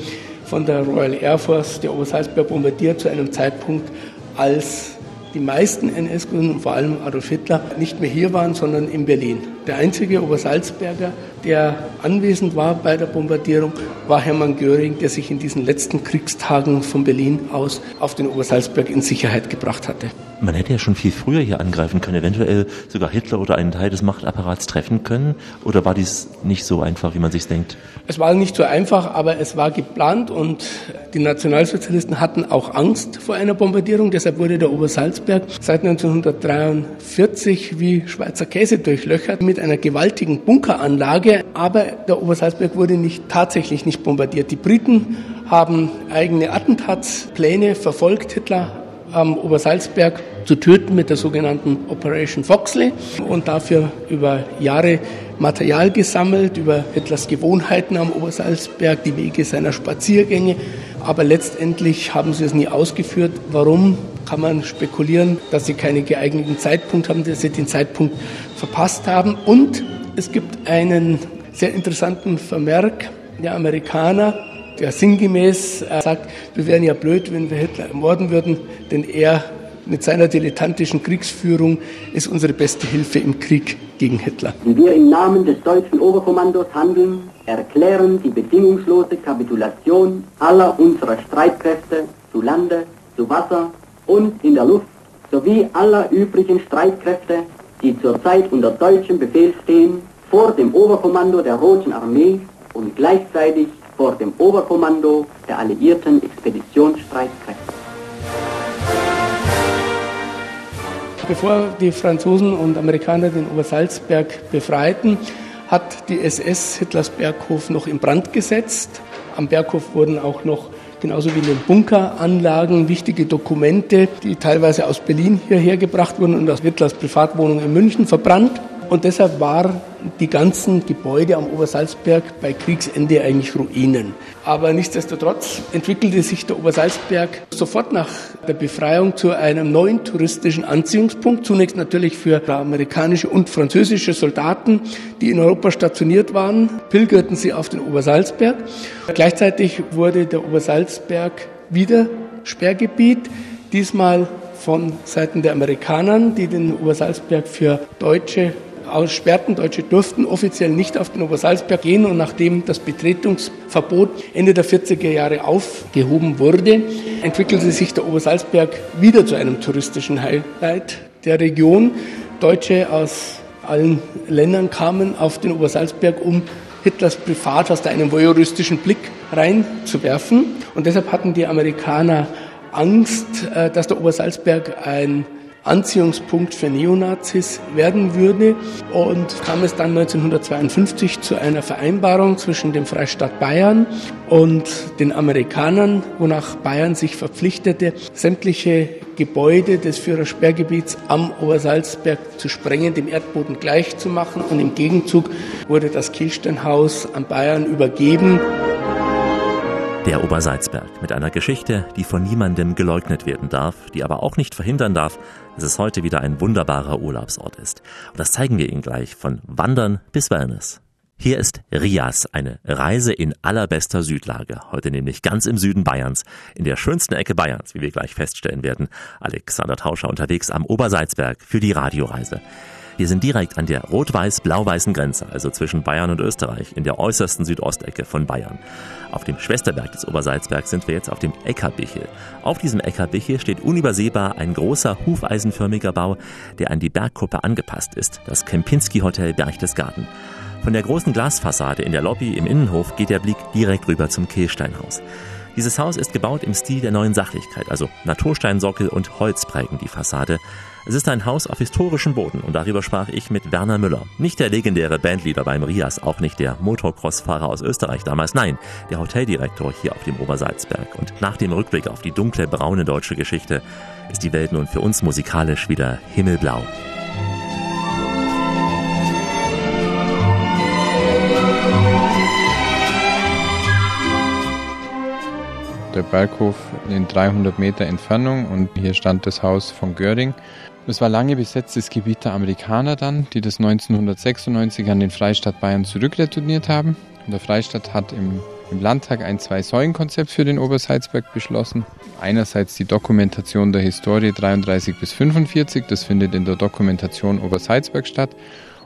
von der Royal Air Force der Obersalzberg bombardiert zu einem Zeitpunkt, als die meisten NS-Gründen, vor allem Adolf Hitler, nicht mehr hier waren, sondern in Berlin. Der einzige Obersalzberger, der anwesend war bei der Bombardierung, war Hermann Göring, der sich in diesen letzten Kriegstagen von Berlin aus auf den Obersalzberg in Sicherheit gebracht hatte. Man hätte ja schon viel früher hier angreifen können, eventuell sogar Hitler oder einen Teil des Machtapparats treffen können. Oder war dies nicht so einfach, wie man sich denkt? Es war nicht so einfach, aber es war geplant und die Nationalsozialisten hatten auch Angst vor einer Bombardierung. Deshalb wurde der Obersalzberg seit 1943 wie Schweizer Käse durchlöchert mit einer gewaltigen Bunkeranlage. Aber der Obersalzberg wurde nicht, tatsächlich nicht bombardiert. Die Briten haben eigene Attentatspläne verfolgt. Hitler am Obersalzberg zu töten mit der sogenannten Operation Foxley und dafür über Jahre Material gesammelt, über Hitlers Gewohnheiten am Obersalzberg, die Wege seiner Spaziergänge. Aber letztendlich haben sie es nie ausgeführt. Warum? Kann man spekulieren, dass sie keinen geeigneten Zeitpunkt haben, dass sie den Zeitpunkt verpasst haben. Und es gibt einen sehr interessanten Vermerk der Amerikaner, der sinngemäß äh, sagt, wir wären ja blöd, wenn wir Hitler ermorden würden, denn er mit seiner dilettantischen Kriegsführung ist unsere beste Hilfe im Krieg gegen Hitler. Wir im Namen des deutschen Oberkommandos handeln, erklären die bedingungslose Kapitulation aller unserer Streitkräfte zu Lande, zu Wasser und in der Luft sowie aller übrigen Streitkräfte, die zurzeit unter deutschem Befehl stehen, vor dem Oberkommando der Roten Armee und gleichzeitig vor dem Oberkommando der alliierten Expeditionsstreitkräfte. Bevor die Franzosen und Amerikaner den Obersalzberg befreiten, hat die SS Hitlers Berghof noch in Brand gesetzt. Am Berghof wurden auch noch genauso wie in den Bunkeranlagen wichtige Dokumente, die teilweise aus Berlin hierher gebracht wurden und aus Hitlers Privatwohnung in München verbrannt. Und deshalb waren die ganzen Gebäude am Obersalzberg bei Kriegsende eigentlich Ruinen. Aber nichtsdestotrotz entwickelte sich der Obersalzberg sofort nach der Befreiung zu einem neuen touristischen Anziehungspunkt. Zunächst natürlich für amerikanische und französische Soldaten, die in Europa stationiert waren, pilgerten sie auf den Obersalzberg. Gleichzeitig wurde der Obersalzberg wieder Sperrgebiet, diesmal von Seiten der Amerikanern, die den Obersalzberg für Deutsche aussperrten. Deutsche durften offiziell nicht auf den Obersalzberg gehen und nachdem das Betretungsverbot Ende der 40er Jahre aufgehoben wurde, entwickelte sich der Obersalzberg wieder zu einem touristischen Highlight der Region. Deutsche aus allen Ländern kamen auf den Obersalzberg, um Hitlers Privat aus einem voyeuristischen Blick reinzuwerfen. Und deshalb hatten die Amerikaner Angst, äh, dass der Obersalzberg ein Anziehungspunkt für Neonazis werden würde. Und kam es dann 1952 zu einer Vereinbarung zwischen dem Freistaat Bayern und den Amerikanern, wonach Bayern sich verpflichtete, sämtliche Gebäude des Führersperrgebiets am Obersalzberg zu sprengen, dem Erdboden gleich zu machen. Und im Gegenzug wurde das Kielsteinhaus an Bayern übergeben. Der Obersalzberg mit einer Geschichte, die von niemandem geleugnet werden darf, die aber auch nicht verhindern darf, dass es heute wieder ein wunderbarer Urlaubsort ist. Und das zeigen wir Ihnen gleich von Wandern bis Wellness. Hier ist Rias, eine Reise in allerbester Südlage. Heute nämlich ganz im Süden Bayerns, in der schönsten Ecke Bayerns, wie wir gleich feststellen werden. Alexander Tauscher unterwegs am Obersalzberg für die Radioreise. Wir sind direkt an der rot-weiß-blau-weißen Grenze, also zwischen Bayern und Österreich, in der äußersten Südostecke von Bayern. Auf dem Schwesterberg des Obersalzbergs sind wir jetzt auf dem Eckerbichel. Auf diesem Eckerbichel steht unübersehbar ein großer hufeisenförmiger Bau, der an die Bergkuppe angepasst ist, das Kempinski Hotel Berchtesgaden. Von der großen Glasfassade in der Lobby im Innenhof geht der Blick direkt rüber zum Kehlsteinhaus. Dieses Haus ist gebaut im Stil der neuen Sachlichkeit, also Natursteinsockel und Holz prägen die Fassade. Es ist ein Haus auf historischem Boden und darüber sprach ich mit Werner Müller. Nicht der legendäre Bandleader beim Rias, auch nicht der Motocross-Fahrer aus Österreich damals, nein, der Hoteldirektor hier auf dem Obersalzberg. Und nach dem Rückblick auf die dunkle, braune deutsche Geschichte ist die Welt nun für uns musikalisch wieder himmelblau. Der Berghof in 300 Meter Entfernung und hier stand das Haus von Göring. Es war lange besetztes Gebiet der Amerikaner dann, die das 1996 an den Freistaat Bayern zurückretourniert haben. Und der Freistaat hat im, im Landtag ein Zwei-Säulen-Konzept für den Obersalzberg beschlossen. Einerseits die Dokumentation der Historie 33 bis 45, das findet in der Dokumentation Obersalzberg statt.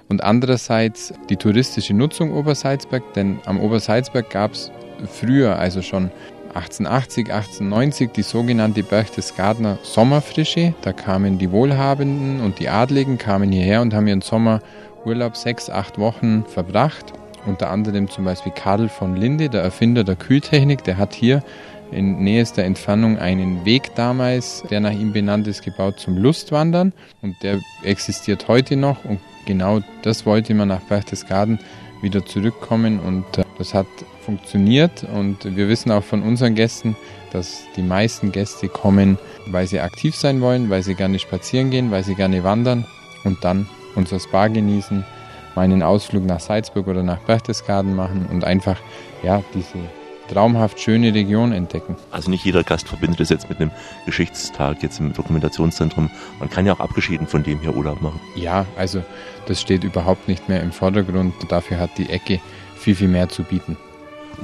Und andererseits die touristische Nutzung Obersalzberg, denn am Obersalzberg gab es früher, also schon 1880, 1890 die sogenannte Berchtesgadener Sommerfrische. Da kamen die Wohlhabenden und die Adligen kamen hierher und haben ihren Sommerurlaub sechs, acht Wochen verbracht. Unter anderem zum Beispiel Karl von Linde, der Erfinder der Kühltechnik, der hat hier in nächster Entfernung einen Weg damals, der nach ihm benannt ist, gebaut zum Lustwandern und der existiert heute noch und genau das wollte man nach Berchtesgaden wieder zurückkommen und äh, das hat funktioniert und wir wissen auch von unseren Gästen, dass die meisten Gäste kommen, weil sie aktiv sein wollen, weil sie gerne spazieren gehen, weil sie gerne wandern und dann unser Spa genießen, mal einen Ausflug nach Salzburg oder nach Berchtesgaden machen und einfach ja diese traumhaft schöne Region entdecken. Also nicht jeder Gast verbindet es jetzt mit einem Geschichtstag jetzt im Dokumentationszentrum. Man kann ja auch abgeschieden von dem hier Urlaub machen. Ja, also das steht überhaupt nicht mehr im Vordergrund. Dafür hat die Ecke viel, viel mehr zu bieten.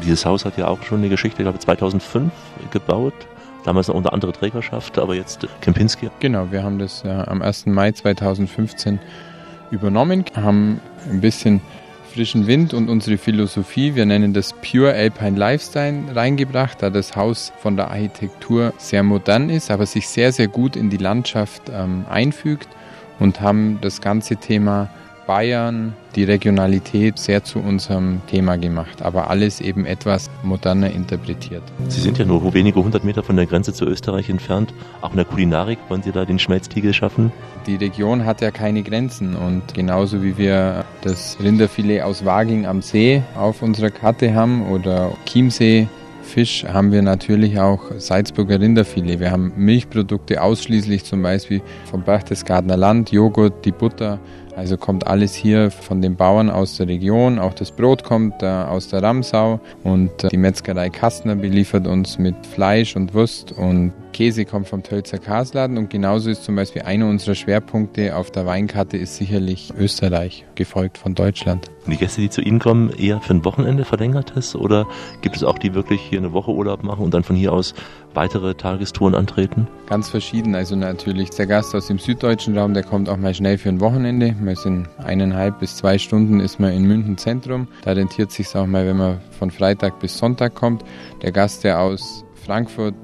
Dieses Haus hat ja auch schon eine Geschichte, ich glaube 2005 gebaut. Damals noch unter andere Trägerschaft, aber jetzt Kempinski. Genau, wir haben das äh, am 1. Mai 2015 übernommen, haben ein bisschen frischen Wind und unsere Philosophie, wir nennen das Pure Alpine Lifestyle, reingebracht, da das Haus von der Architektur sehr modern ist, aber sich sehr, sehr gut in die Landschaft ähm, einfügt und haben das ganze Thema Bayern, die Regionalität sehr zu unserem Thema gemacht, aber alles eben etwas moderner interpretiert. Sie sind ja nur wenige hundert Meter von der Grenze zu Österreich entfernt. Auch in der Kulinarik wollen Sie da den Schmelztiegel schaffen? Die Region hat ja keine Grenzen und genauso wie wir das Rinderfilet aus Waging am See auf unserer Karte haben oder Chiemsee Fisch haben wir natürlich auch Salzburger Rinderfilet. Wir haben Milchprodukte ausschließlich zum Beispiel vom Berchtesgadener Land, Joghurt, die Butter. Also kommt alles hier von den Bauern aus der Region. Auch das Brot kommt äh, aus der Ramsau und äh, die Metzgerei Kastner beliefert uns mit Fleisch und Wurst und Käse kommt vom Tölzer Kasladen und genauso ist zum Beispiel einer unserer Schwerpunkte auf der Weinkarte ist sicherlich Österreich, gefolgt von Deutschland. Und die Gäste, die zu Ihnen kommen, eher für ein Wochenende verlängertes oder gibt es auch die wirklich hier eine Woche Urlaub machen und dann von hier aus weitere Tagestouren antreten? Ganz verschieden. Also natürlich der Gast aus dem süddeutschen Raum, der kommt auch mal schnell für ein Wochenende. Wir sind eineinhalb bis zwei Stunden ist man in München Zentrum. Da rentiert sich auch mal, wenn man von Freitag bis Sonntag kommt. Der Gast, der aus Frankfurt,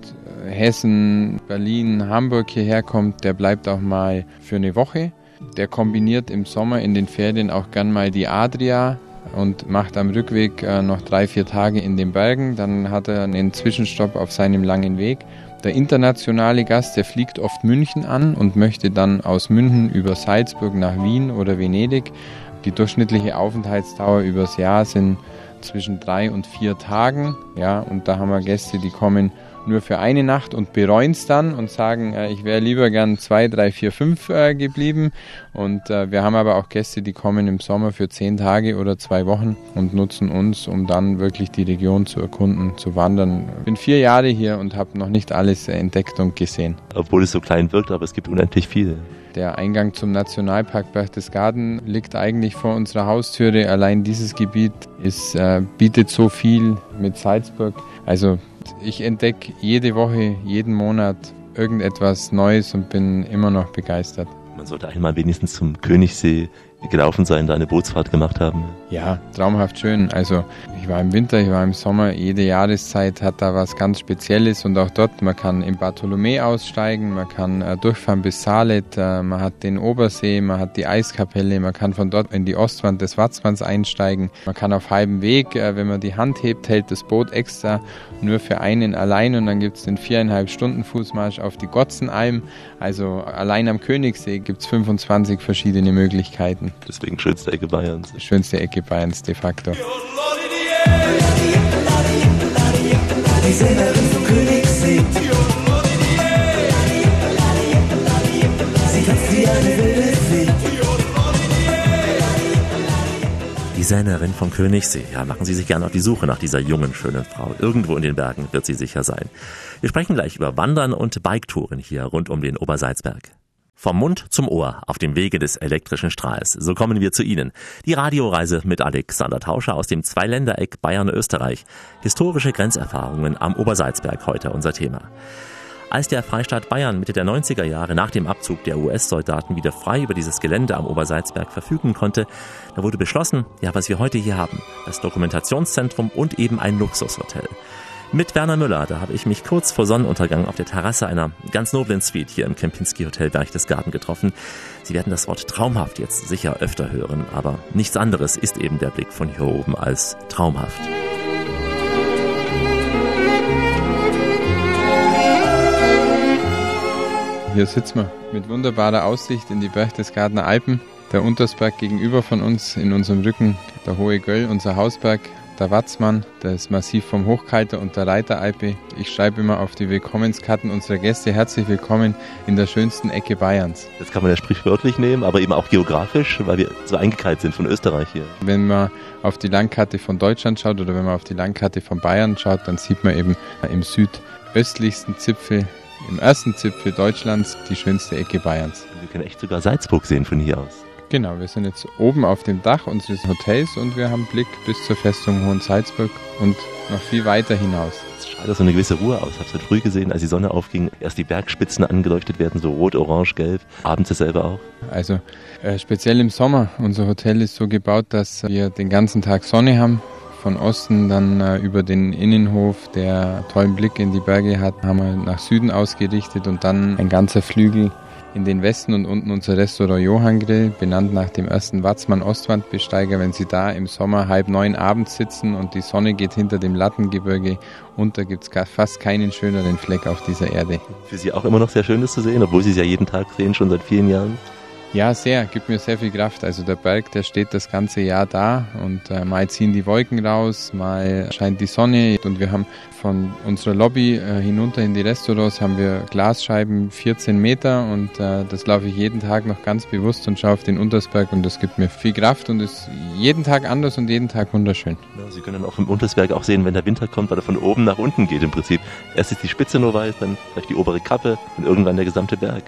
Hessen, Berlin, Hamburg hierher kommt, der bleibt auch mal für eine Woche. Der kombiniert im Sommer in den Ferien auch gern mal die Adria und macht am Rückweg äh, noch drei, vier Tage in den Bergen. Dann hat er einen Zwischenstopp auf seinem langen Weg. Der internationale Gast, der fliegt oft München an und möchte dann aus München über Salzburg nach Wien oder Venedig. Die durchschnittliche Aufenthaltsdauer übers Jahr sind zwischen drei und vier Tagen. Ja, und da haben wir Gäste, die kommen nur für eine Nacht und bereuen es dann und sagen, äh, ich wäre lieber gern zwei, drei, vier, fünf äh, geblieben. Und äh, wir haben aber auch Gäste, die kommen im Sommer für zehn Tage oder zwei Wochen und nutzen uns, um dann wirklich die Region zu erkunden, zu wandern. Ich bin vier Jahre hier und habe noch nicht alles entdeckt und gesehen. Obwohl es so klein wirkt, aber es gibt unendlich viel. Der Eingang zum Nationalpark Berchtesgaden liegt eigentlich vor unserer Haustüre. Allein dieses Gebiet ist, äh, bietet so viel mit Salzburg. Also ich entdecke jede Woche, jeden Monat irgendetwas Neues und bin immer noch begeistert. Man sollte einmal wenigstens zum Königssee gelaufen sein, da eine Bootsfahrt gemacht haben. Ja, traumhaft schön. Also ich war im Winter, ich war im Sommer, jede Jahreszeit hat da was ganz Spezielles und auch dort, man kann im Bartholomä aussteigen, man kann äh, durchfahren bis Salet, äh, man hat den Obersee, man hat die Eiskapelle, man kann von dort in die Ostwand des Watzmanns einsteigen, man kann auf halbem Weg, äh, wenn man die Hand hebt, hält das Boot extra nur für einen allein und dann gibt es den viereinhalb Stunden Fußmarsch auf die Gotzenalm. Also allein am Königssee gibt es 25 verschiedene Möglichkeiten. Deswegen schönste Ecke Bayerns. Schönste Ecke Bayerns de facto. Die Sängerin vom Königssee. Sie tanzt wie eine wilde Fee. Die Sänerin vom Königssee. Ja, machen Sie sich gerne auf die Suche nach dieser jungen, schönen Frau. Irgendwo in den Bergen wird sie sicher sein. Wir sprechen gleich über Wandern und Biketouren hier rund um den Obersalzberg. Vom Mund zum Ohr auf dem Wege des elektrischen Strahls. So kommen wir zu Ihnen. Die Radioreise mit Alexander Tauscher aus dem Zweiländereck Bayern-Österreich. Historische Grenzerfahrungen am Obersalzberg heute unser Thema. Als der Freistaat Bayern Mitte der 90er Jahre nach dem Abzug der US-Soldaten wieder frei über dieses Gelände am Obersalzberg verfügen konnte, da wurde beschlossen, ja, was wir heute hier haben, das Dokumentationszentrum und eben ein Luxushotel. Mit Werner Müller, da habe ich mich kurz vor Sonnenuntergang auf der Terrasse einer ganz noblen Suite hier im Kempinski Hotel Berchtesgaden getroffen. Sie werden das Wort traumhaft jetzt sicher öfter hören, aber nichts anderes ist eben der Blick von hier oben als traumhaft. Hier sitzen wir mit wunderbarer Aussicht in die Berchtesgadener Alpen. Der Untersberg gegenüber von uns, in unserem Rücken der Hohe Göll, unser Hausberg, der Watzmann, das Massiv vom Hochkalter und der Reiteralpe. Ich schreibe immer auf die Willkommenskarten unserer Gäste herzlich willkommen in der schönsten Ecke Bayerns. Das kann man ja sprichwörtlich nehmen, aber eben auch geografisch, weil wir so eingekalt sind von Österreich hier. Wenn man auf die Landkarte von Deutschland schaut oder wenn man auf die Landkarte von Bayern schaut, dann sieht man eben im südöstlichsten Zipfel, im ersten Zipfel Deutschlands, die schönste Ecke Bayerns. Wir können echt sogar Salzburg sehen von hier aus. Genau, wir sind jetzt oben auf dem Dach unseres Hotels und wir haben Blick bis zur Festung Hohensalzburg und noch viel weiter hinaus. Es strahlt so eine gewisse Ruhe aus. Ich habe es heute früh gesehen, als die Sonne aufging, erst die Bergspitzen angeleuchtet werden, so rot, orange, gelb. Abends dasselbe auch. Also äh, speziell im Sommer. Unser Hotel ist so gebaut, dass wir den ganzen Tag Sonne haben. Von Osten dann äh, über den Innenhof, der tollen Blick in die Berge hat, haben wir nach Süden ausgerichtet und dann ein ganzer Flügel in den Westen und unten unser Restaurant Johann Grill, benannt nach dem ersten Watzmann Ostwandbesteiger. Wenn Sie da im Sommer halb neun abends sitzen und die Sonne geht hinter dem Lattengebirge unter, gibt es fast keinen schöneren Fleck auf dieser Erde. Für Sie auch immer noch sehr schön, das zu sehen, obwohl Sie es ja jeden Tag sehen, schon seit vielen Jahren. Ja, sehr, gibt mir sehr viel Kraft. Also der Berg, der steht das ganze Jahr da und äh, mal ziehen die Wolken raus, mal scheint die Sonne und wir haben von unserer Lobby äh, hinunter in die Restaurants haben wir Glasscheiben 14 Meter und äh, das laufe ich jeden Tag noch ganz bewusst und schaue auf den Untersberg und das gibt mir viel Kraft und ist jeden Tag anders und jeden Tag wunderschön. Ja, Sie können auch im Untersberg auch sehen, wenn der Winter kommt, weil er von oben nach unten geht im Prinzip. Erst ist die Spitze nur weiß, dann vielleicht die obere Kappe und irgendwann der gesamte Berg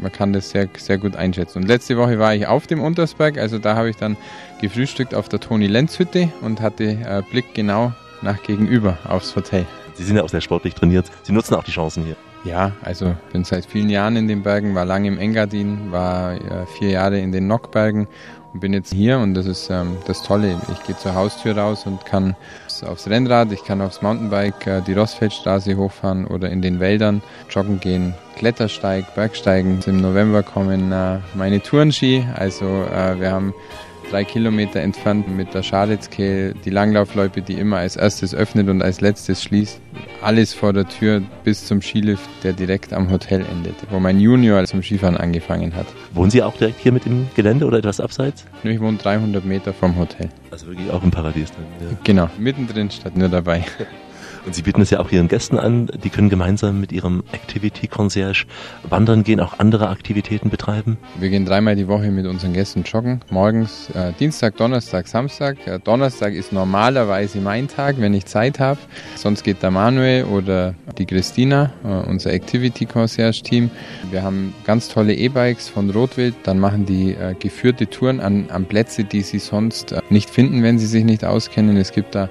man kann das sehr, sehr gut einschätzen. Und letzte Woche war ich auf dem Untersberg, also da habe ich dann gefrühstückt auf der Toni-Lenz-Hütte und hatte äh, Blick genau nach gegenüber aufs Hotel. Sie sind ja auch sehr sportlich trainiert. Sie nutzen auch die Chancen hier. Ja, also bin seit vielen Jahren in den Bergen, war lange im Engadin, war äh, vier Jahre in den Nockbergen und bin jetzt hier und das ist ähm, das Tolle. Ich gehe zur Haustür raus und kann aufs Rennrad, ich kann aufs Mountainbike äh, die Rossfeldstraße hochfahren oder in den Wäldern joggen gehen, Klettersteig, Bergsteigen. Im November kommen äh, meine Tourenski, also äh, wir haben drei Kilometer entfernt mit der Scharitzkehl die Langlaufloipe, die immer als erstes öffnet und als letztes schließt. Alles vor der Tür bis zum Skilift, der direkt am Hotel endet, wo mein Junior zum Skifahren angefangen hat. Wohnen Sie auch direkt hier mit dem Gelände oder etwas abseits? Ich wohne 300 Meter vom Hotel. Also wirklich auch im Paradies dann. Ja. Genau, mittendrin statt nur dabei. Und Sie bieten es ja auch Ihren Gästen an, die können gemeinsam mit Ihrem Activity Concierge wandern gehen, auch andere Aktivitäten betreiben? Wir gehen dreimal die Woche mit unseren Gästen joggen. Morgens äh, Dienstag, Donnerstag, Samstag. Äh, Donnerstag ist normalerweise mein Tag, wenn ich Zeit habe. Sonst geht der Manuel oder die Christina, äh, unser Activity Concierge Team. Wir haben ganz tolle E-Bikes von Rotwild. Dann machen die äh, geführte Touren an, an Plätze, die sie sonst äh, nicht finden, wenn sie sich nicht auskennen. Es gibt da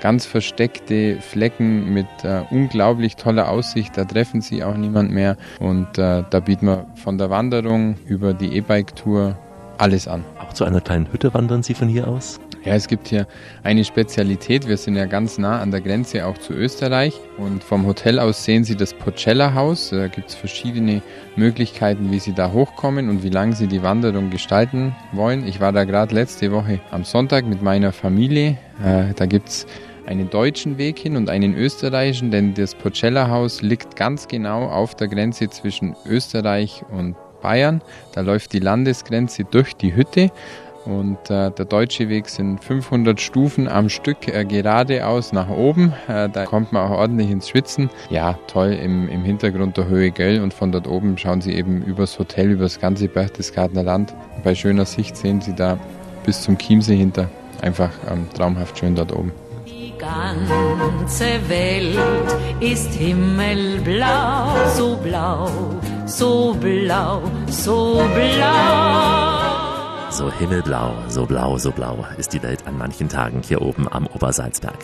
ganz versteckte Flecken mit äh, unglaublich toller Aussicht. Da treffen sie auch niemand mehr. Und äh, da bieten wir von der Wanderung über die E-Bike-Tour alles an. Auch zu einer kleinen Hütte wandern Sie von hier aus? Ja, es gibt hier eine Spezialität. Wir sind ja ganz nah an der Grenze auch zu Österreich. Und vom Hotel aus sehen Sie das Pocella-Haus. Da gibt es verschiedene Möglichkeiten, wie Sie da hochkommen und wie lange Sie die Wanderung gestalten wollen. Ich war da gerade letzte Woche am Sonntag mit meiner Familie. Äh, da gibt es einen deutschen Weg hin und einen österreichischen, denn das Pocella-Haus liegt ganz genau auf der Grenze zwischen Österreich und Bayern. Da läuft die Landesgrenze durch die Hütte und äh, der deutsche Weg sind 500 Stufen am Stück äh, geradeaus nach oben. Äh, da kommt man auch ordentlich ins Schwitzen. Ja, toll im, im Hintergrund der Höhe Gell und von dort oben schauen Sie eben übers Hotel, übers ganze Berchtesgadener Land. Bei schöner Sicht sehen Sie da bis zum Chiemsee hinter. Einfach ähm, traumhaft schön dort oben. Ganze Welt ist himmelblau, so blau, so blau, so blau. So himmelblau, so blau, so blau ist die Welt an manchen Tagen hier oben am Obersalzberg.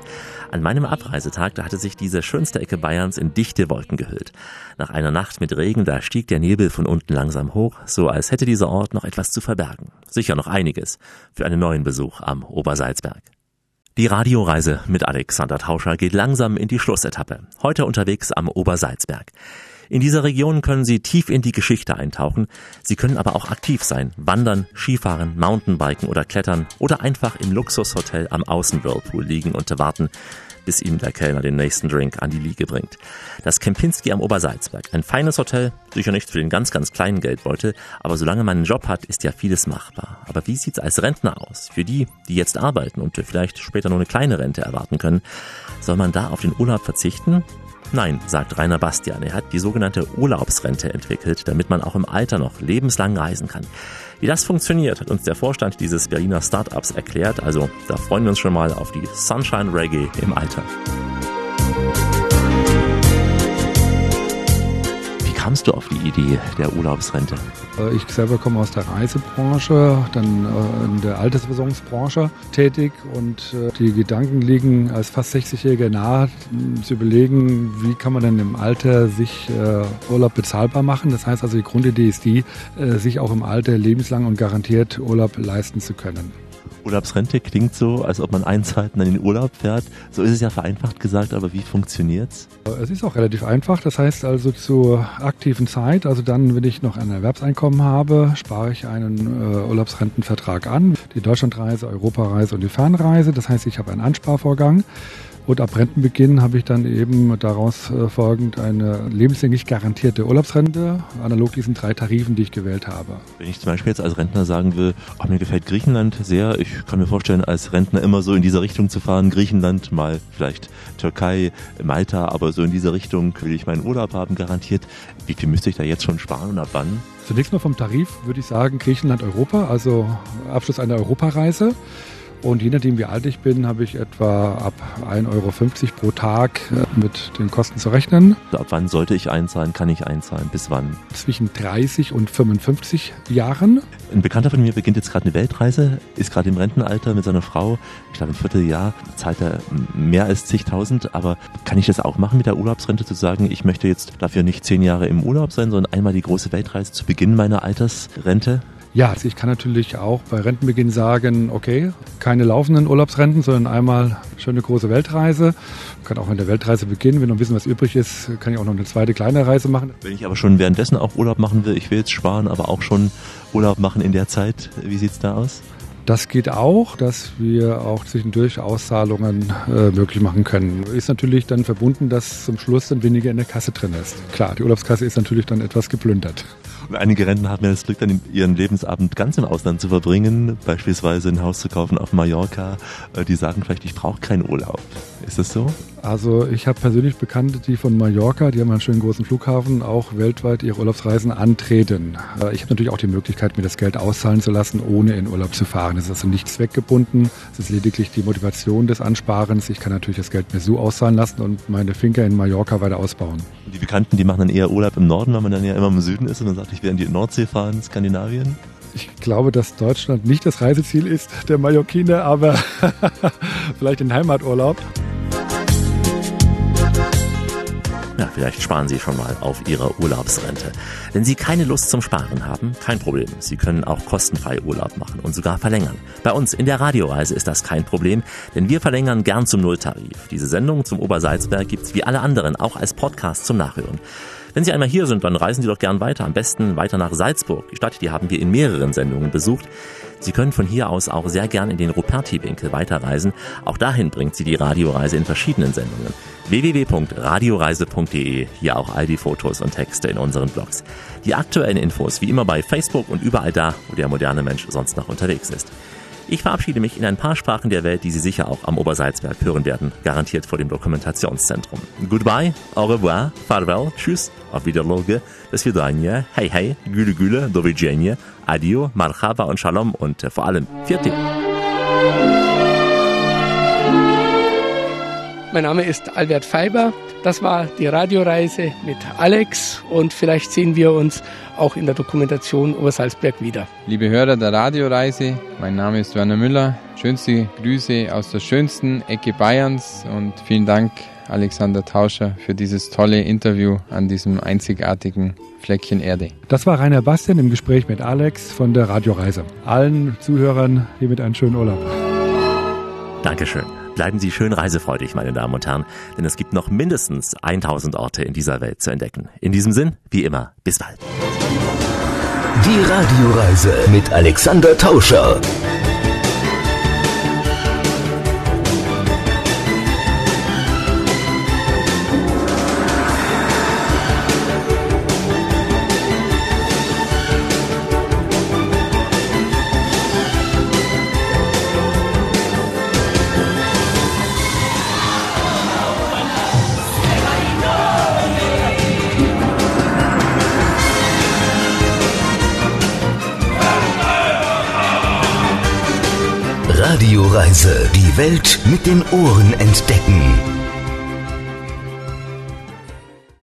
An meinem Abreisetag, da hatte sich diese schönste Ecke Bayerns in dichte Wolken gehüllt. Nach einer Nacht mit Regen, da stieg der Nebel von unten langsam hoch, so als hätte dieser Ort noch etwas zu verbergen. Sicher noch einiges für einen neuen Besuch am Obersalzberg. Die Radioreise mit Alexander Tauscher geht langsam in die Schlussetappe. Heute unterwegs am Obersalzberg. In dieser Region können Sie tief in die Geschichte eintauchen. Sie können aber auch aktiv sein, wandern, Skifahren, Mountainbiken oder klettern oder einfach im Luxushotel am Außenwhirlpool liegen und warten, bis Ihnen der Kellner den nächsten Drink an die Liege bringt. Das Kempinski am Obersalzberg. Ein feines Hotel, sicher nicht für den ganz, ganz kleinen Geldbeutel, aber solange man einen Job hat, ist ja vieles machbar. Aber wie sieht's als Rentner aus? Für die, die jetzt arbeiten und vielleicht später nur eine kleine Rente erwarten können, soll man da auf den Urlaub verzichten? Nein, sagt Rainer Bastian. Er hat die sogenannte Urlaubsrente entwickelt, damit man auch im Alter noch lebenslang reisen kann. Wie das funktioniert, hat uns der Vorstand dieses Berliner Startups erklärt. Also da freuen wir uns schon mal auf die Sunshine Reggae im Alter. Kamst du auf die Idee der Urlaubsrente? Äh, ich selber komme aus der Reisebranche, dann äh, in der Altersversorgungsbranche tätig und äh, die Gedanken liegen als fast 60-Jähriger nahe, zu überlegen, wie kann man denn im Alter sich Urlaub bezahlbar machen. Das heißt also, die Grundidee ist die, sich auch im Alter lebenslang und garantiert Urlaub leisten zu können. Urlaubsrente klingt so, als ob man einzahlt und dann in den Urlaub fährt. So ist es ja vereinfacht gesagt, aber wie funktioniert's? Es ist auch relativ einfach. Das heißt also zur aktiven Zeit, also dann, wenn ich noch ein Erwerbseinkommen habe, spare ich einen äh, Urlaubsrentenvertrag an. Die Deutschlandreise, Europareise und die Fernreise. Das heißt, ich habe einen Ansparvorgang. Und ab Rentenbeginn habe ich dann eben daraus äh, folgend eine lebenslänglich garantierte Urlaubsrente, analog diesen drei Tarifen, die ich gewählt habe. Wenn ich zum Beispiel jetzt als Rentner sagen will, ach, mir gefällt Griechenland sehr, ich kann mir vorstellen, als Rentner immer so in dieser Richtung zu fahren, Griechenland, mal vielleicht Türkei, Malta, aber so in dieser Richtung will ich meinen Urlaub haben, garantiert. Wie viel müsste ich da jetzt schon sparen und ab wann? Zunächst mal vom Tarif würde ich sagen Griechenland, Europa, also Abschluss einer Europareise. Und je nachdem, wie alt ich bin, habe ich etwa ab 1,50 Euro pro Tag äh, mit den Kosten zu rechnen. Ab wann sollte ich einzahlen? Kann ich einzahlen? Bis wann? Zwischen 30 und 55 Jahren. Ein Bekannter von mir beginnt jetzt gerade eine Weltreise, ist gerade im Rentenalter mit seiner Frau. Ich glaube, im Vierteljahr zahlt er mehr als zigtausend. Aber kann ich das auch machen mit der Urlaubsrente, zu sagen, ich möchte jetzt dafür nicht zehn Jahre im Urlaub sein, sondern einmal die große Weltreise zu Beginn meiner Altersrente? Ja, also ich kann natürlich auch bei Rentenbeginn sagen, okay, keine laufenden Urlaubsrenten, sondern einmal schöne große Weltreise. Ich kann auch in der Weltreise beginnen. Wenn noch bisschen was übrig ist, kann ich auch noch eine zweite kleine Reise machen. Wenn ich aber schon währenddessen auch Urlaub machen will, ich will jetzt sparen, aber auch schon Urlaub machen in der Zeit, wie sieht's da aus? Das geht auch, dass wir auch zwischendurch Auszahlungen äh, möglich machen können. Ist natürlich dann verbunden, dass zum Schluss dann weniger in der Kasse drin ist. Klar, die Urlaubskasse ist natürlich dann etwas geplündert. Und einige Rentner haben ja das Glück, dann ihren Lebensabend ganz im Ausland zu verbringen, beispielsweise ein Haus zu kaufen auf Mallorca. Äh, die sagen vielleicht, ich brauche keinen Urlaub. Ist das so? Also ich habe persönlich Bekannte, die von Mallorca, die haben einen schönen großen Flughafen, auch weltweit ihre Urlaubsreisen antreten. Äh, ich habe natürlich auch die Möglichkeit, mir das Geld auszahlen zu lassen, ohne in Urlaub zu fahren. Es ist also nicht zweckgebunden. Es ist lediglich die Motivation des Ansparens. Ich kann natürlich das Geld mir so auszahlen lassen und meine Finker in Mallorca weiter ausbauen. Die Bekannten, die machen dann eher Urlaub im Norden, weil man dann ja immer im Süden ist und dann sagt, ich werde in die Nordsee fahren, Skandinavien. Ich glaube, dass Deutschland nicht das Reiseziel ist der Mallorquiner, aber vielleicht den Heimaturlaub. Ja, vielleicht sparen Sie schon mal auf Ihre Urlaubsrente. Wenn Sie keine Lust zum Sparen haben, kein Problem. Sie können auch kostenfrei Urlaub machen und sogar verlängern. Bei uns in der Radioreise ist das kein Problem, denn wir verlängern gern zum Nulltarif. Diese Sendung zum Obersalzberg gibt's wie alle anderen auch als Podcast zum Nachhören. Wenn Sie einmal hier sind, dann reisen Sie doch gern weiter. Am besten weiter nach Salzburg. Die Stadt, die haben wir in mehreren Sendungen besucht. Sie können von hier aus auch sehr gern in den Ruperti-Winkel weiterreisen. Auch dahin bringt Sie die Radioreise in verschiedenen Sendungen. www.radioreise.de. Hier auch all die Fotos und Texte in unseren Blogs. Die aktuellen Infos wie immer bei Facebook und überall da, wo der moderne Mensch sonst noch unterwegs ist. Ich verabschiede mich in ein paar Sprachen der Welt, die Sie sicher auch am Obersalzberg hören werden, garantiert vor dem Dokumentationszentrum. Goodbye, au revoir, farewell, tschüss, auf Wiederloge, das Vidanje, hey hey, güle güle, do adieu, adio, marhaba und shalom und äh, vor allem, vierte. Mein Name ist Albert Feiber. Das war die Radioreise mit Alex und vielleicht sehen wir uns auch in der Dokumentation Obersalzberg wieder. Liebe Hörer der Radioreise, mein Name ist Werner Müller. Schönste Grüße aus der schönsten Ecke Bayerns und vielen Dank Alexander Tauscher für dieses tolle Interview an diesem einzigartigen Fleckchen Erde. Das war Rainer Bastian im Gespräch mit Alex von der Radioreise. Allen Zuhörern hiermit einen schönen Urlaub. Dankeschön. Bleiben Sie schön reisefreudig, meine Damen und Herren, denn es gibt noch mindestens 1000 Orte in dieser Welt zu entdecken. In diesem Sinn, wie immer, bis bald. Die Radioreise mit Alexander Tauscher. Radioreise. Die Welt mit den Ohren entdecken.